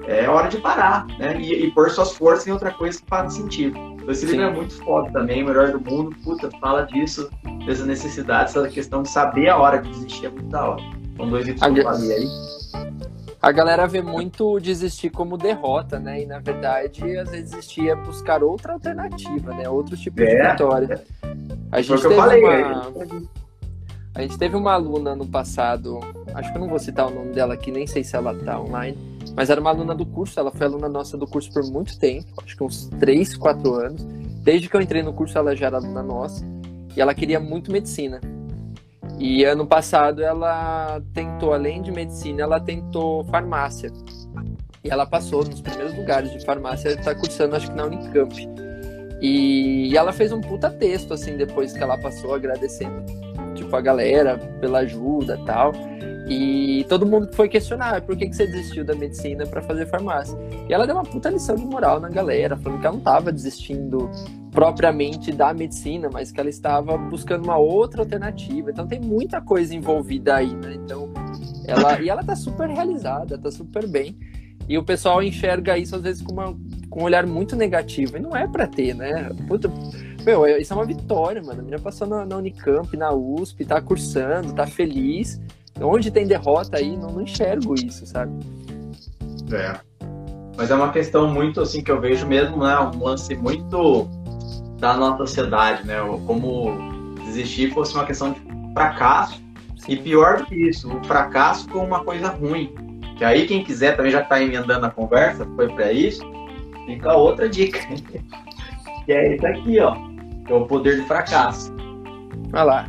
é hora de parar, né? E, e pôr suas forças em outra coisa que faz sentido. Então, esse livro é muito foda também, o melhor do mundo, puta, fala disso, dessa necessidade, essa questão de saber a hora de desistir é muito da hora. São dois livros que eu falei aí
a galera vê muito desistir como derrota, né? E na verdade, às vezes desistir é buscar outra alternativa, né? Outro tipo é, de vitória. A gente teve falei, uma... A gente teve uma aluna no passado, acho que eu não vou citar o nome dela aqui, nem sei se ela tá online, mas era uma aluna do curso, ela foi aluna nossa do curso por muito tempo, acho que uns 3, 4 anos. Desde que eu entrei no curso, ela já era aluna nossa, e ela queria muito medicina. E ano passado ela tentou, além de medicina, ela tentou farmácia. E ela passou nos primeiros lugares de farmácia, está cursando acho que na Unicamp. E, e ela fez um puta texto, assim, depois que ela passou, agradecendo, tipo, a galera pela ajuda tal. E todo mundo foi questionar por que, que você desistiu da medicina para fazer farmácia. E ela deu uma puta lição de moral na galera, falando que ela não estava desistindo propriamente da medicina, mas que ela estava buscando uma outra alternativa. Então tem muita coisa envolvida aí, né? Então ela e ela tá super realizada, tá super bem. E o pessoal enxerga isso às vezes com, uma, com um olhar muito negativo. E não é para ter, né? Puta, meu, isso é uma vitória, mano. A menina passou na, na Unicamp, na USP, tá cursando, tá feliz. Onde tem derrota aí, não, não enxergo isso, sabe?
É. Mas é uma questão muito assim que eu vejo mesmo, né? Um lance muito da nossa sociedade, né? Como desistir fosse uma questão de fracasso. E pior do que isso, o fracasso como uma coisa ruim. Que aí quem quiser também já está emendando a conversa, foi para isso, fica outra dica. que é isso aqui, ó. Que é o poder do fracasso.
Vai lá.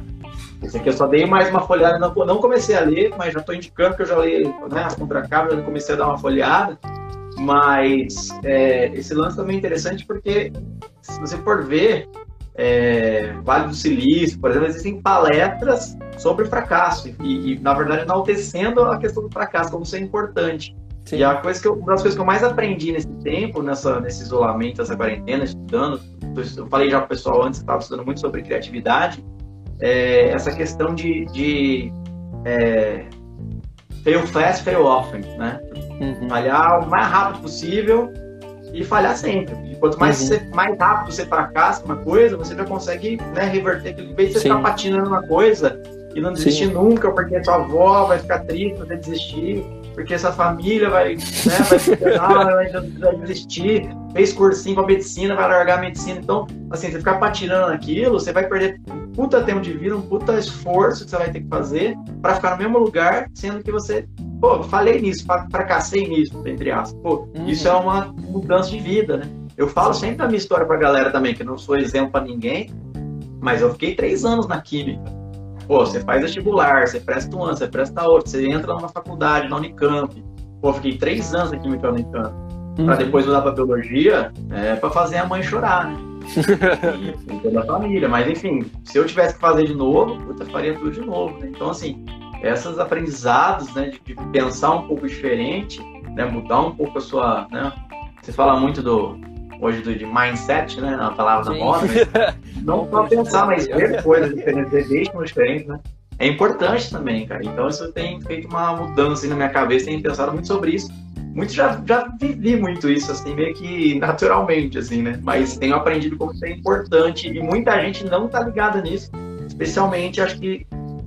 Esse aqui eu só dei mais uma folhada, não, não comecei a ler, mas já estou indicando que eu já li né, a contracapa, já comecei a dar uma folhada. Mas é, esse lance também é interessante porque, se você for ver, é, Vale do Silício, por exemplo, existem palestras sobre fracasso e, e, na verdade, enaltecendo a questão do fracasso como ser importante. Sim. E a coisa que eu, uma das coisas que eu mais aprendi nesse tempo, nessa, nesse isolamento, nessa quarentena, estudando, eu falei já para o pessoal antes, estava estudando muito sobre criatividade, é, essa questão de, de é, fail fast, fail often, né? Uhum. Falhar o mais rápido possível e falhar sempre. E quanto mais, uhum. você, mais rápido você fracassa uma coisa, você já consegue né, reverter aquilo. Em vez de você Sim. ficar patinando uma coisa e não desistir Sim. nunca, porque sua avó vai ficar triste você desistir, porque essa família vai, né, vai, vai, vai desistir, fez cursinho para medicina, vai largar a medicina. Então, assim, você ficar patinando naquilo, você vai perder um puta tempo de vida, um puta esforço que você vai ter que fazer para ficar no mesmo lugar, sendo que você, pô, falei nisso, fracassei nisso, entre aspas. Pô, uhum. isso é uma mudança de vida, né? Eu falo sempre a minha história pra galera também, que eu não sou exemplo para ninguém, mas eu fiquei três anos na química. Pô, você faz vestibular, você presta um ano, você presta outro, você entra numa faculdade, na Unicamp. Pô, fiquei três anos química na Unicamp. Uhum. Pra depois mudar pra biologia, é pra fazer a mãe chorar, né? e, toda a família. Mas enfim, se eu tivesse que fazer de novo, puta, faria tudo de novo. Né? Então, assim, esses aprendizados, né, de, de, pensar um pouco diferente, né, mudar um pouco a sua, né, você fala muito do hoje do, de mindset, né? A palavra da moda. Não só pensar, mas ver coisas diferentes, ver deixam diferentes, né? É importante também, cara. Então isso tem feito uma mudança assim, na minha cabeça, tenho pensado muito sobre isso. Muito já, já vivi muito isso, assim, meio que naturalmente, assim, né? Mas tenho aprendido como isso é importante e muita gente não tá ligada nisso. Especialmente, acho que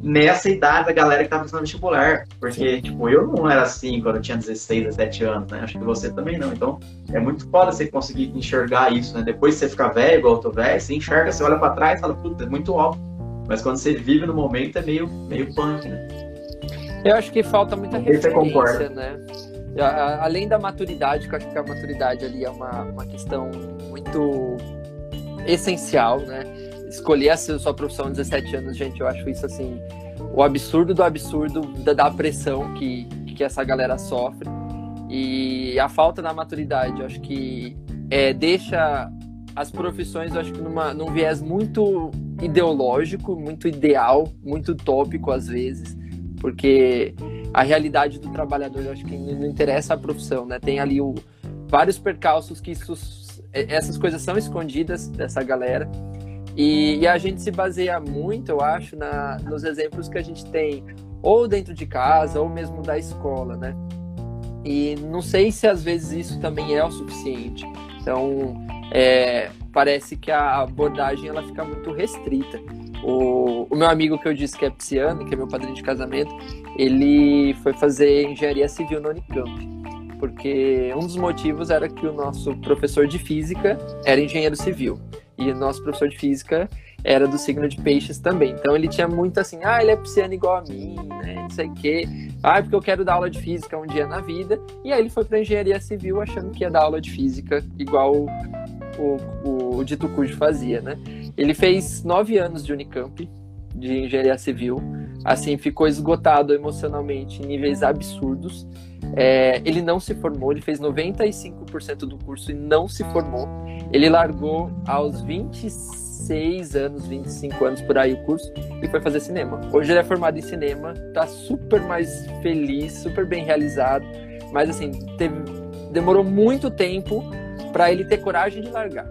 nessa idade da galera que tá fazendo vestibular. Porque, Sim. tipo, eu não era assim quando eu tinha 16, 17 anos, né? Acho que você também não. Então, é muito foda você conseguir enxergar isso, né? Depois você ficar velho, igual eu tô velho, você enxerga, você olha pra trás e fala, puta, é muito óbvio. Mas quando você vive no momento é meio, meio punk, né?
Eu acho que falta muita referência, né? Além da maturidade, que eu acho que a maturidade ali é uma, uma questão muito essencial, né? Escolher a sua profissão aos 17 anos, gente, eu acho isso assim, o absurdo do absurdo da, da pressão que, que essa galera sofre. E a falta da maturidade, eu acho que é, deixa as profissões, eu acho que numa, num viés muito ideológico, muito ideal, muito utópico às vezes, porque a realidade do trabalhador, eu acho que não interessa a profissão, né? Tem ali o, vários percalços que isso, essas coisas são escondidas dessa galera e, e, a gente se baseia muito, eu acho, na, nos exemplos que a gente tem, ou dentro de casa, ou mesmo da escola, né? E não sei se às vezes isso também é o suficiente. Então, é, parece que a abordagem ela fica muito restrita. O, o, meu amigo que eu disse que é pisciano, que é meu padrinho de casamento, ele foi fazer engenharia civil no Unicamp. Porque um dos motivos era que o nosso professor de física era engenheiro civil. E o nosso professor de física era do signo de peixes também. Então ele tinha muito assim, ah, ele é pisciano igual a mim, né? Não sei o quê. Ah, porque eu quero dar aula de física um dia na vida. E aí ele foi para engenharia civil achando que ia dar aula de física igual o, o, o Dito Cujo fazia, né? Ele fez nove anos de Unicamp, de engenharia civil. Assim, ficou esgotado emocionalmente em níveis absurdos. É, ele não se formou, ele fez 95% do curso e não se formou. Ele largou aos 26 anos, 25 anos por aí o curso e foi fazer cinema. Hoje ele é formado em cinema, tá super mais feliz, super bem realizado, mas assim, teve, demorou muito tempo para ele ter coragem de largar.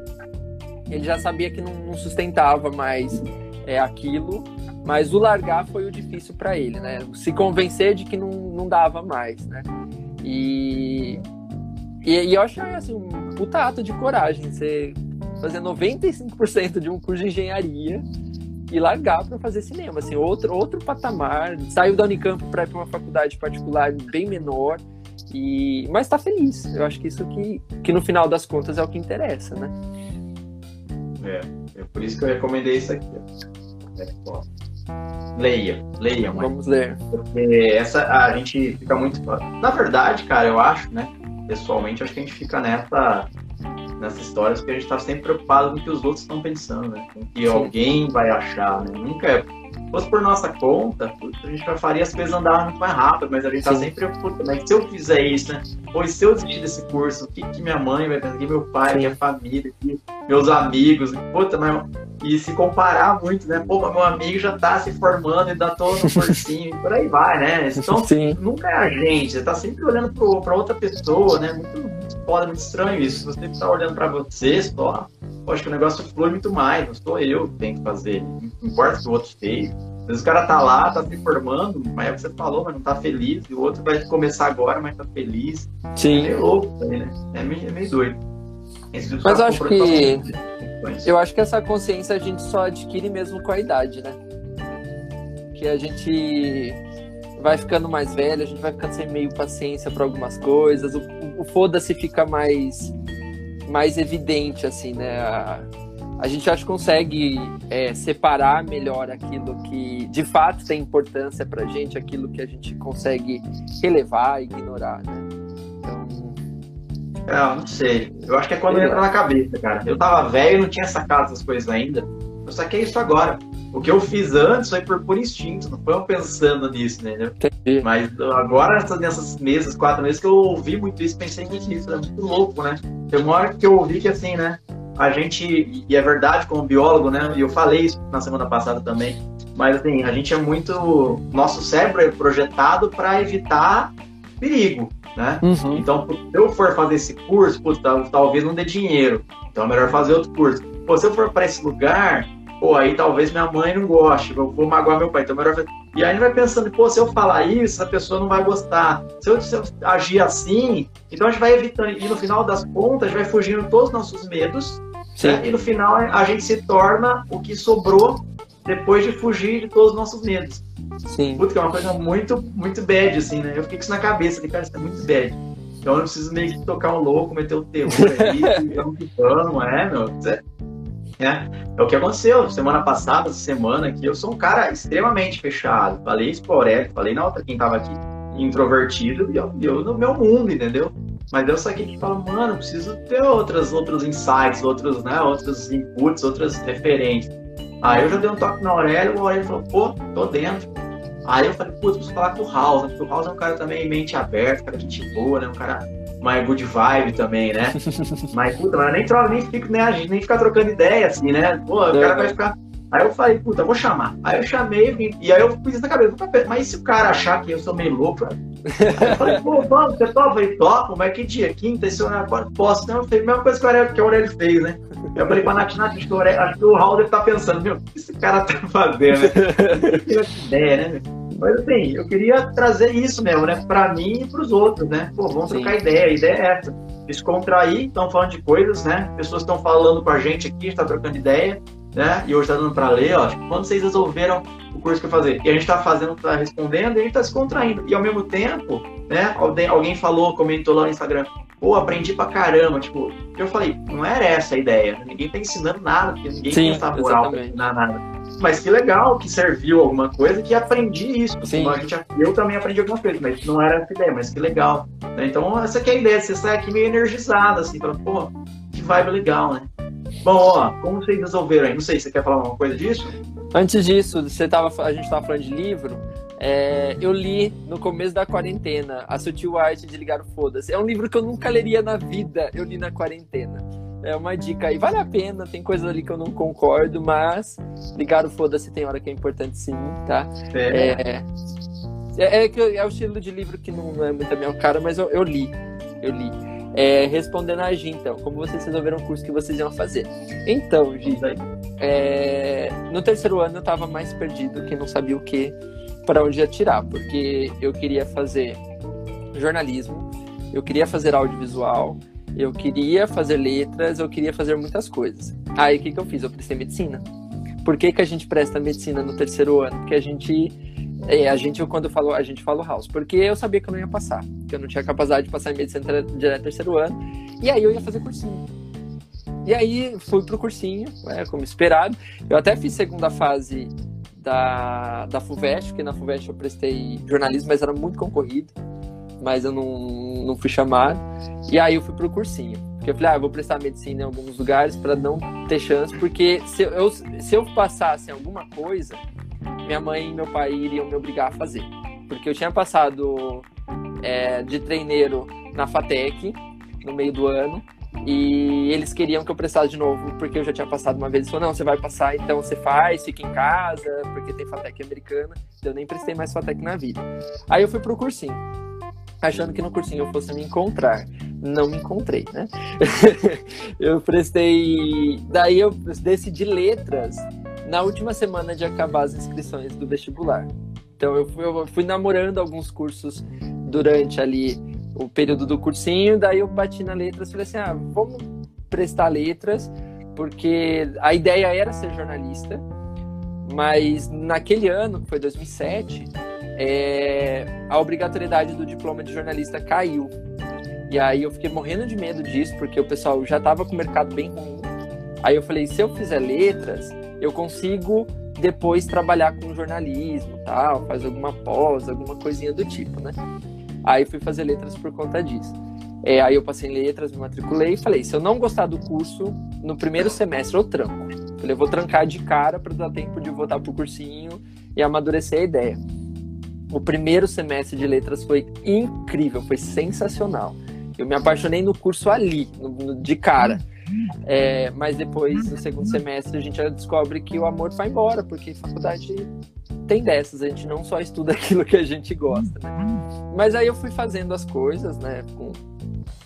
Ele já sabia que não, não sustentava mais é, aquilo, mas o largar foi o difícil para ele, né? Se convencer de que não, não dava mais, né? E, e, e eu acho assim, um puta ato de coragem você fazer 95% de um curso de engenharia e largar para fazer cinema, assim, outro, outro patamar. Saiu da Unicamp para ir para uma faculdade particular bem menor, e mas está feliz. Eu acho que isso que, que no final das contas é o que interessa, né?
É, é por isso que eu recomendei isso aqui. É, Leia, leiam.
Vamos ler.
Porque essa a gente fica muito. Na verdade, cara, eu acho, né? Pessoalmente, acho que a gente fica nessa nessas histórias porque a gente está sempre preocupado com o que os outros estão pensando, né? Com o que Sim. alguém vai achar, né? Nunca é. Se fosse por nossa conta, a gente já faria as coisas andar muito mais rápido, mas a gente está sempre preocupado. Mas se eu fizer isso, né? Pois se eu desistir desse curso, o que, que minha mãe vai pensar? O que meu pai, Sim. minha família, meus amigos? Puta, mas e se comparar muito, né? Pô, meu amigo já tá se formando e dá todo no cursinho, por aí vai, né? Então, Sim. nunca é a gente, você tá sempre olhando pro, pra outra pessoa, né? Muito, muito foda, muito estranho isso. Você tá olhando pra você só, acho que o negócio flui muito mais, não sou eu que tenho que fazer, não importa o que o outro fez. Às vezes o cara tá lá, tá se formando, mas é o que você falou, mas não tá feliz, e o outro vai começar agora, mas tá feliz.
Sim.
É meio louco né? É meio, é meio doido.
Mas eu acho que eu acho que essa consciência a gente só adquire mesmo com a idade, né? Que a gente vai ficando mais velho, a gente vai ficando sem meio paciência para algumas coisas, o, o foda-se fica mais, mais evidente, assim, né? A, a gente acho que consegue é, separar melhor aquilo que de fato tem importância pra gente, aquilo que a gente consegue relevar, ignorar, né?
É, não sei. Eu acho que é quando entra na cabeça, cara. Eu tava velho e não tinha sacado essas coisas ainda. Eu saquei isso agora. O que eu fiz antes foi por, por instinto, não foi eu pensando nisso, né? Entendi. Mas agora, nessas mesas, quatro meses, que eu ouvi muito isso, pensei muito nisso. É muito louco, né? Tem uma hora que eu ouvi que, assim, né? A gente, e é verdade como biólogo, né? E eu falei isso na semana passada também. Mas, assim, a gente é muito. Nosso cérebro é projetado para evitar perigo, né?
Uhum.
Então, se eu for fazer esse curso, talvez não dê dinheiro. Então é melhor fazer outro curso. Pô, se eu for para esse lugar, pô, aí talvez minha mãe não goste, eu vou magoar meu pai, então é melhor fazer. E aí vai pensando, pô, se eu falar isso, a pessoa não vai gostar. Se eu, se eu agir assim, então a gente vai evitando. E no final das contas, a gente vai fugindo todos os nossos medos. Né? E no final a gente se torna o que sobrou depois de fugir de todos os nossos medos.
Sim.
Putz, que é uma coisa muito, muito bad, assim, né? Eu fiquei com isso na cabeça, de cara, isso é muito bad. Então eu preciso meio que tocar um louco, meter o terror aí, não é, meu? É, é o que aconteceu semana passada, essa semana aqui. Eu sou um cara extremamente fechado. Falei isso pro Aurélio, falei na outra quem tava aqui, introvertido, e eu, eu no meu mundo, entendeu? Mas eu saquei que falo, mano, preciso ter outras, outros insights, outros, né, outros inputs, outras referências. Aí eu já dei um toque no Aurélio, o Aurélio falou, pô, tô dentro. Aí eu falei, putz, preciso falar com o House, né? Porque o House é um cara também mente aberta, cara de gente boa, né? Um cara mais good vibe também, né? mas, puta, mas nem, troca, nem, fico, nem, nem ficar trocando ideia, assim, né? Pô, o cara vai ficar. Aí eu falei, puta, vou chamar. Aí eu chamei, vim, e aí eu fiz isso na cabeça, mas e se o cara achar que eu sou meio louco? Aí eu falei, pô, vamos, você topa? Falei, topa, mas que dia? Quinta, esse horário, posso? Então eu falei, mesma coisa que o Aurélio, que o Aurélio fez, né? Eu falei pra Nath, Nath, acho que o, acho que o Raul deve estar tá pensando, meu, o que esse cara tá fazendo, né? Que ideia, né, meu? Mas assim, eu queria trazer isso mesmo, né? Pra mim e pros outros, né? Pô, vamos Sim. trocar ideia, a ideia é essa. Descontrair, estão falando de coisas, né? Pessoas estão falando com a gente aqui, está trocando ideia, né? E hoje tá dando pra ler, ó. Tipo, quando vocês resolveram o curso que eu fazer? E a gente tá fazendo, tá respondendo e a gente tá se contraindo. E ao mesmo tempo, né? Alguém falou, comentou lá no Instagram, pô, aprendi pra caramba. Tipo, eu falei, não era essa a ideia. Ninguém tá ensinando nada, porque ninguém Sim, tem essa moral pra ensinar nada. Mas que legal que serviu alguma coisa que aprendi isso. Sim. A gente, eu também aprendi alguma coisa, mas não era essa ideia, mas que legal. Né? Então, essa que é a ideia, você sai aqui meio energizado, assim, fala, pô, que vibe legal, né? Bom, ó, como vocês resolveram aí? Não sei, você quer falar alguma coisa disso?
Antes disso, você tava, a gente estava falando de livro. É, eu li no começo da quarentena A Sutil Arte de Ligar o Foda-se. É um livro que eu nunca leria na vida, eu li na quarentena. É uma dica aí. Vale a pena, tem coisas ali que eu não concordo, mas ligar o foda-se tem hora que é importante sim, tá? É. É, é, é, é o estilo de livro que não é muito a minha cara, mas eu, eu li. Eu li. É, respondendo a Gi, então, como vocês resolveram o curso que vocês iam fazer? Então, Gi, é, no terceiro ano eu tava mais perdido, que não sabia o que, para onde atirar, porque eu queria fazer jornalismo, eu queria fazer audiovisual, eu queria fazer letras, eu queria fazer muitas coisas. Aí o que, que eu fiz? Eu prestei medicina. Por que, que a gente presta medicina no terceiro ano? Porque a gente. É, a gente, quando eu falo, a gente fala house, porque eu sabia que eu não ia passar, que eu não tinha capacidade de passar em medicina direto terceiro ano, e aí eu ia fazer cursinho. E aí fui pro cursinho, é, como esperado. Eu até fiz segunda fase da, da FUVEST, porque na FUVEST eu prestei jornalismo, mas era muito concorrido mas eu não, não fui chamado. E aí eu fui pro cursinho. Porque eu falei, ah, eu vou prestar medicina em alguns lugares para não ter chance, porque se eu, se eu passasse em alguma coisa, minha mãe e meu pai iriam me obrigar a fazer. Porque eu tinha passado é, de treineiro na FATEC, no meio do ano, e eles queriam que eu prestasse de novo, porque eu já tinha passado uma vez. Eles falaram, não, você vai passar, então você faz, fica em casa, porque tem FATEC americana. Eu nem prestei mais FATEC na vida. Aí eu fui pro cursinho achando que no cursinho eu fosse me encontrar. Não me encontrei, né? eu prestei. Daí eu decidi letras na última semana de acabar as inscrições do vestibular. Então eu fui, eu fui namorando alguns cursos durante ali o período do cursinho, daí eu bati na letras e falei assim: ah, vamos prestar letras, porque a ideia era ser jornalista, mas naquele ano, que foi 2007, é, a obrigatoriedade do diploma de jornalista caiu. E aí eu fiquei morrendo de medo disso, porque o pessoal já estava com o mercado bem ruim. Aí eu falei, se eu fizer letras, eu consigo depois trabalhar com jornalismo, tal, fazer alguma pós, alguma coisinha do tipo, né? Aí fui fazer letras por conta disso. É, aí eu passei em letras, me matriculei e falei, se eu não gostar do curso, no primeiro semestre eu tranco. Falei, eu vou trancar de cara para dar tempo de voltar pro cursinho e amadurecer a ideia. O primeiro semestre de letras foi incrível, foi sensacional. Eu me apaixonei no curso ali, no, no, de cara. É, mas depois, no segundo semestre, a gente já descobre que o amor vai embora, porque faculdade tem dessas, a gente não só estuda aquilo que a gente gosta, né? Mas aí eu fui fazendo as coisas, né, com,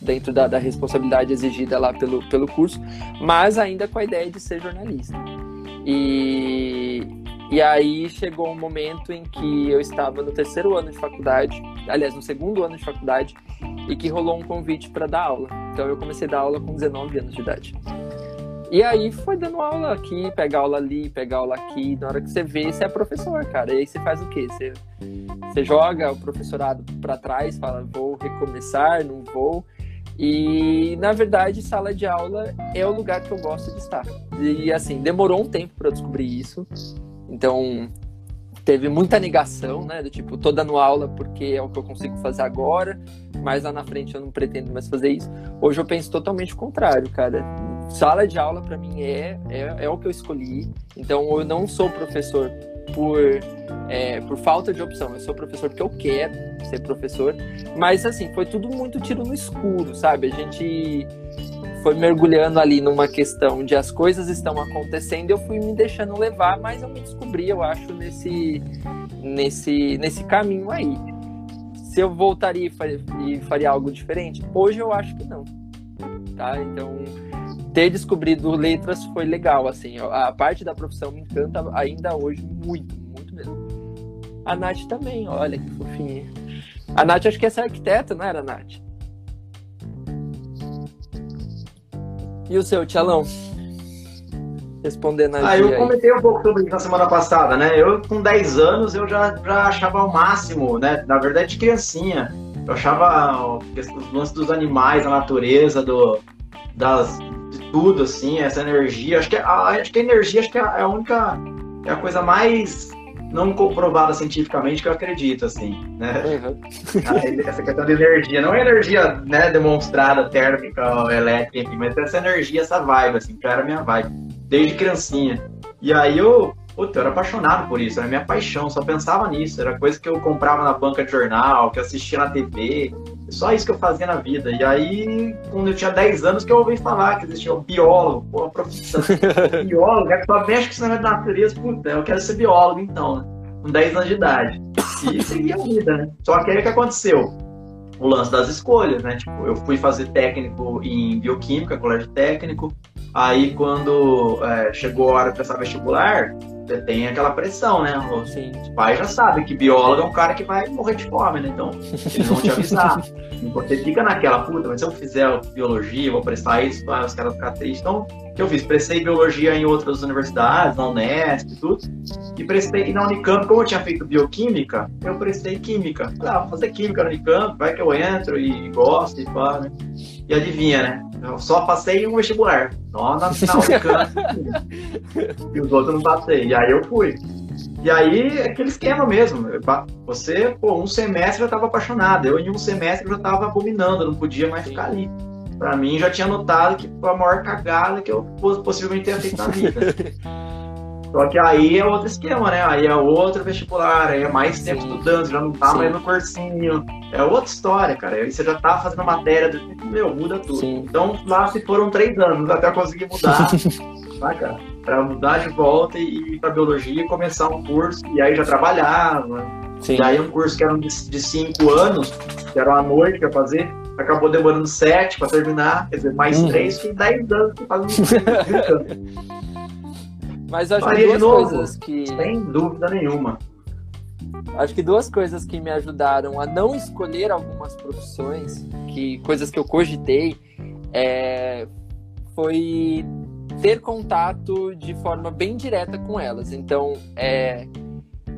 dentro da, da, responsabilidade exigida lá pelo, pelo curso, mas ainda com a ideia de ser jornalista. E, e aí chegou um momento em que eu estava no terceiro ano de faculdade, aliás, no segundo ano de faculdade, e que rolou um convite para dar aula. Então eu comecei a dar aula com 19 anos de idade. E aí foi dando aula aqui, pegar aula ali, pegar aula aqui. Na hora que você vê, você é professor, cara. E aí você faz o quê? Você, você joga o professorado para trás, fala, vou recomeçar, não vou. E na verdade, sala de aula é o lugar que eu gosto de estar. E assim, demorou um tempo para descobrir isso. Então, teve muita negação, né? Do tipo, tô dando aula porque é o que eu consigo fazer agora, mas lá na frente eu não pretendo mais fazer isso. Hoje eu penso totalmente o contrário, cara. Sala de aula para mim é, é, é o que eu escolhi. Então eu não sou professor por, é, por falta de opção. Eu sou professor porque eu quero ser professor. Mas assim, foi tudo muito tiro no escuro, sabe? A gente foi mergulhando ali numa questão de as coisas estão acontecendo, eu fui me deixando levar, mas eu me descobri, eu acho, nesse, nesse, nesse caminho aí. Se eu voltaria e faria, e faria algo diferente? Hoje eu acho que não. Tá? Então, ter descobrido letras foi legal, assim. A parte da profissão me encanta ainda hoje muito, muito mesmo. A Nath também, olha que fofinha. A Nath acho que é arquiteta, não era, Nath? E o seu, Tchalão? Respondendo a
Ah, eu comentei um pouco sobre isso na semana passada, né? Eu, com 10 anos, eu já, já achava o máximo, né? Na verdade, de criancinha. Eu achava os lances dos animais, a natureza, do, das, de tudo, assim, essa energia. Acho que a, acho que a energia acho que é a única. É a coisa mais não comprovada cientificamente que eu acredito, assim, né? Uhum. essa questão de energia, não é energia, né, demonstrada, térmica, elétrica, enfim, mas essa energia, essa vibe, assim, que era a minha vibe, desde criancinha. E aí eu, puta, eu era apaixonado por isso, era minha paixão, só pensava nisso, era coisa que eu comprava na banca de jornal, que eu assistia na TV, só isso que eu fazia na vida. E aí, quando eu tinha 10 anos, que eu ouvi falar que existia um biólogo, pô, profissão. biólogo, é que só mexe com esse negócio da natureza, puta, eu quero ser biólogo então, né? Com 10 anos de idade. E seguir a vida, né? Só que aí o que aconteceu? O lance das escolhas, né? Tipo, eu fui fazer técnico em bioquímica, colégio técnico. Aí, quando é, chegou a hora de prestar vestibular, você tem aquela pressão, né? Os pais já sabem que biólogo é um cara que vai morrer de fome, né? Então, eles vão te avisar. e você fica naquela, puta, mas se eu fizer biologia, vou prestar isso, ah, os caras vão ficar tristes. Então, que eu fiz? Prestei biologia em outras universidades, na Unesp e tudo. E prestei e na Unicamp, como eu tinha feito bioquímica, eu prestei química. Falei, ah, vou fazer química na Unicamp, vai que eu entro e gosto e pá, né? E adivinha, né? Eu só passei um vestibular. Só na, na Unicamp. e os outros não passei. E aí eu fui. E aí, aquele esquema mesmo. Você, pô, um semestre já estava apaixonado. Eu, em um semestre, já estava abominando, não podia mais ficar ali. Pra mim, já tinha notado que foi a maior cagada que eu possivelmente tenha feito na vida. Só que aí é outro esquema, né? Aí é outro vestibular, aí é mais tempo Sim. estudando, já não tá Sim. mais no cursinho. É outra história, cara. Aí você já tá fazendo matéria, do... meu, muda tudo. Sim. Então lá se foram três anos até eu conseguir mudar. saca? Pra mudar de volta e ir pra biologia e começar um curso. E aí já trabalhava. Sim. E aí um curso que era de, de cinco anos, que era uma noite pra fazer, acabou demorando sete pra terminar. Quer dizer, mais uhum. três que dez anos que faz
Mas acho Faria que duas coisas que.
Sem dúvida nenhuma.
Acho que duas coisas que me ajudaram a não escolher algumas profissões, que coisas que eu cogitei, é, foi ter contato de forma bem direta com elas. Então, é,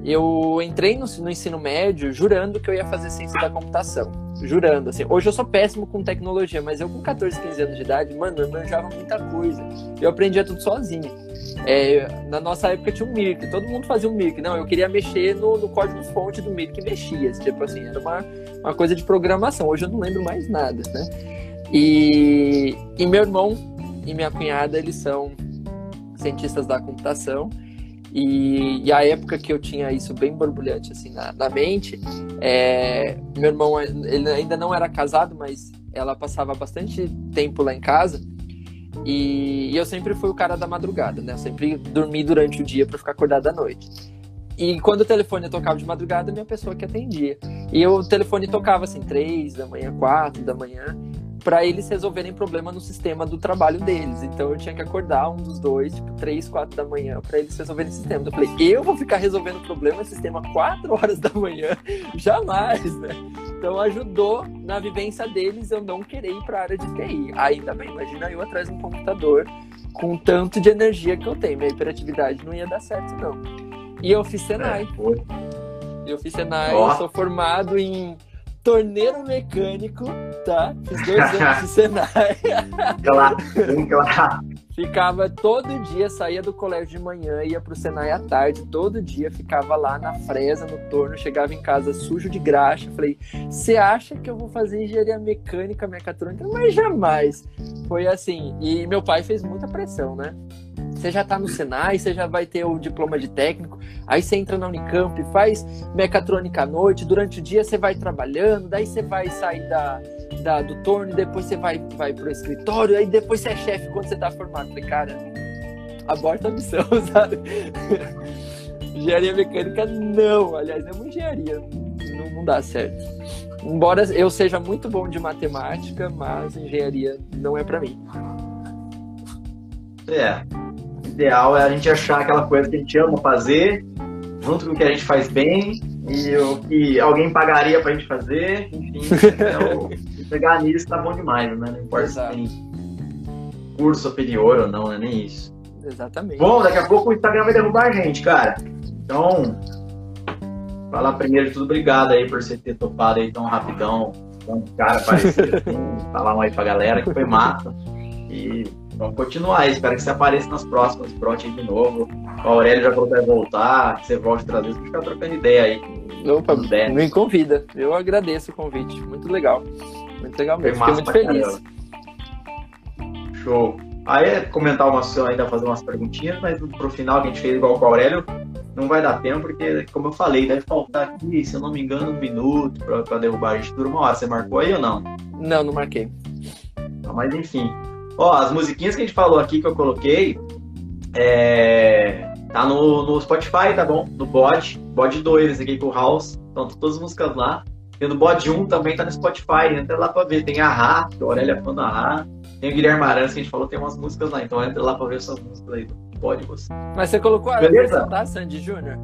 eu entrei no, no, ensino médio jurando que eu ia fazer ciência da computação. Jurando, assim. Hoje eu sou péssimo com tecnologia, mas eu com 14, 15 anos de idade, mano, eu manjava muita coisa. Eu aprendia tudo sozinho. É, na nossa época tinha um Mirk, todo mundo fazia um Mirk. Não, eu queria mexer no, no código-fonte do Mirk e mexia. Tipo assim, era uma, uma coisa de programação. Hoje eu não lembro mais nada, né? E, e meu irmão e minha cunhada, eles são cientistas da computação. E, e, a época que eu tinha isso bem borbulhante assim na, na mente, é, meu irmão ele ainda não era casado, mas ela passava bastante tempo lá em casa. E, e eu sempre fui o cara da madrugada, né? Eu sempre dormi durante o dia para ficar acordado à noite. E quando o telefone tocava de madrugada, minha pessoa que atendia. E o telefone tocava assim, três da manhã, quatro da manhã, para eles resolverem problema no sistema do trabalho deles. Então eu tinha que acordar um dos dois, tipo, três, quatro da manhã, para eles resolverem o sistema. Eu falei, eu vou ficar resolvendo problema no sistema quatro horas da manhã? Jamais, né? Então ajudou na vivência deles eu não querer ir para a área de TI. Ainda bem, imagina eu atrás de um computador com tanto de energia que eu tenho. Minha hiperatividade não ia dar certo, não. E eu fiz Senai. É, eu fiz Senai, oh. sou formado em torneiro mecânico, tá? Fiz dois anos de Senai.
Claro, claro.
Ficava todo dia, saía do colégio de manhã, ia pro Senai à tarde, todo dia ficava lá na fresa, no torno, chegava em casa sujo de graxa. Falei, você acha que eu vou fazer engenharia mecânica, mecatrônica? Mas jamais. Foi assim. E meu pai fez muita pressão, né? Você já está no Senai, você já vai ter o diploma de técnico, aí você entra na Unicamp, faz mecatrônica à noite, durante o dia você vai trabalhando, daí você vai sair da, da do torno, depois você vai, vai pro escritório, aí depois você é chefe quando você está formado. Falei, cara, aborta a missão, sabe? engenharia mecânica, não. Aliás, é uma engenharia, não, não dá certo. Embora eu seja muito bom de matemática, mas engenharia não é para mim.
É, ideal é a gente achar aquela coisa que a gente ama fazer, junto com o que a gente faz bem e o que alguém pagaria pra gente fazer, enfim, é o, pegar nisso tá bom demais, né? Não importa Exato. se tem curso superior ou não, não é nem isso.
Exatamente.
Bom, daqui a pouco o Instagram vai derrubar a gente, cara. Então, falar primeiro de tudo, obrigado aí por você ter topado aí tão rapidão, um cara parecido assim, falar um aí pra galera que foi massa. E Vamos continuar aí. Espero que você apareça nas próximas, brote de novo. O Aurélio já falou que vai voltar, que você volte outra vez, ficar trocando ideia aí.
Opa, me convida. Eu agradeço o convite. Muito legal. Muito legal mesmo. Fiquei muito feliz. Caramba.
Show. Aí é comentar umas, ainda fazer umas perguntinhas, mas pro final que a gente fez igual com o Aurélio, não vai dar tempo, porque, como eu falei, deve faltar aqui, se eu não me engano, um minuto pra, pra derrubar a gente. Dura uma hora. Você marcou aí ou não?
Não, não marquei.
Mas enfim. Ó, as musiquinhas que a gente falou aqui que eu coloquei, é, tá no, no Spotify, tá bom? No Bot, Bot 2, esse aqui com o House. Então, todas as músicas lá. E no Bot 1 também tá no Spotify, entra lá pra ver. Tem a Rá, que a Aurélia é fã da Rá. Tem o Guilherme Arantes, que a gente falou, tem umas músicas lá. Então entra lá pra ver essas músicas aí Bot você.
Mas você colocou a versão da Sandy Júnior?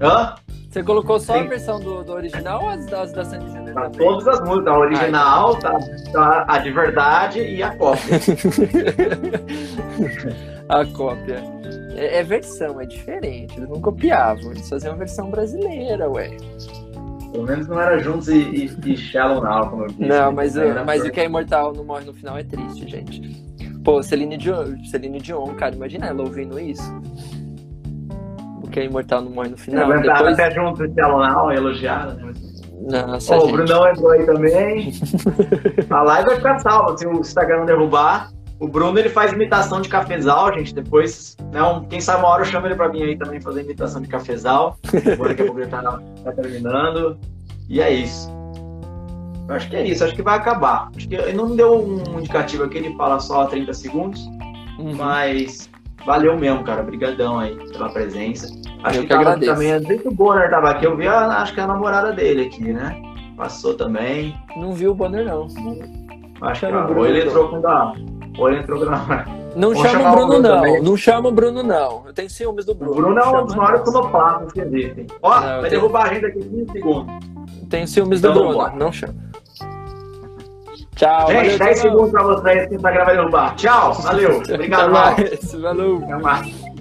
Hã?
Você colocou só Sim. a versão do, do, original ou as, as da Sandy Júnior?
Tá, todas as músicas, a original, tá, tá, a de verdade e a cópia.
a cópia. É, é, versão, é diferente. Eles não copiavam, eles faziam a versão brasileira, ué.
Pelo menos não era juntos e, e, e Shallow Now, como eu disse.
Não, mas, mas o que é imortal não morre no final é triste, gente. Pô, Celine Dion, Celine Dion, cara, imagina ela ouvindo isso que a Imortal não morre no final.
Eu Depois... até junto de Alonal, elogiada, né?
Nossa,
gente... O Brunão entrou aí também. a live vai ficar salva se o Instagram não derrubar. O Bruno ele faz imitação de cafezal, gente. Depois, né, um, quem sabe uma hora eu chamo ele pra mim aí também fazer imitação de cafezal. Agora que a pouco tá, tá terminando. E é isso. Eu acho que é isso, acho que vai acabar. Acho que ele não deu um indicativo aqui, ele fala só 30 segundos. Uhum. Mas valeu mesmo, cara. Obrigadão aí pela presença. Acho
eu
que,
que agradeço.
também, desde que o Bonner tava aqui, eu vi, a, acho que a namorada dele aqui, né? Passou também.
Não vi o Bonner, não.
Acho que o Bruno, ele entrou com da. Ou ele entrou com da.
Não chama o Bruno, Bruno não. Também. Não chama o Bruno, não. Eu tenho ciúmes do Bruno.
O Bruno é um dos maiores sonoplastas que existem. Ó, não, vai tenho... derrubar a gente aqui em 15 segundos.
Tenho ciúmes então, do Bruno. Não chama. Tchau.
Gente, valeu, 10 segundos pra vocês que o Instagram vai derrubar. Tchau, valeu. Obrigado,
Até mais. Valeu.
Até mais.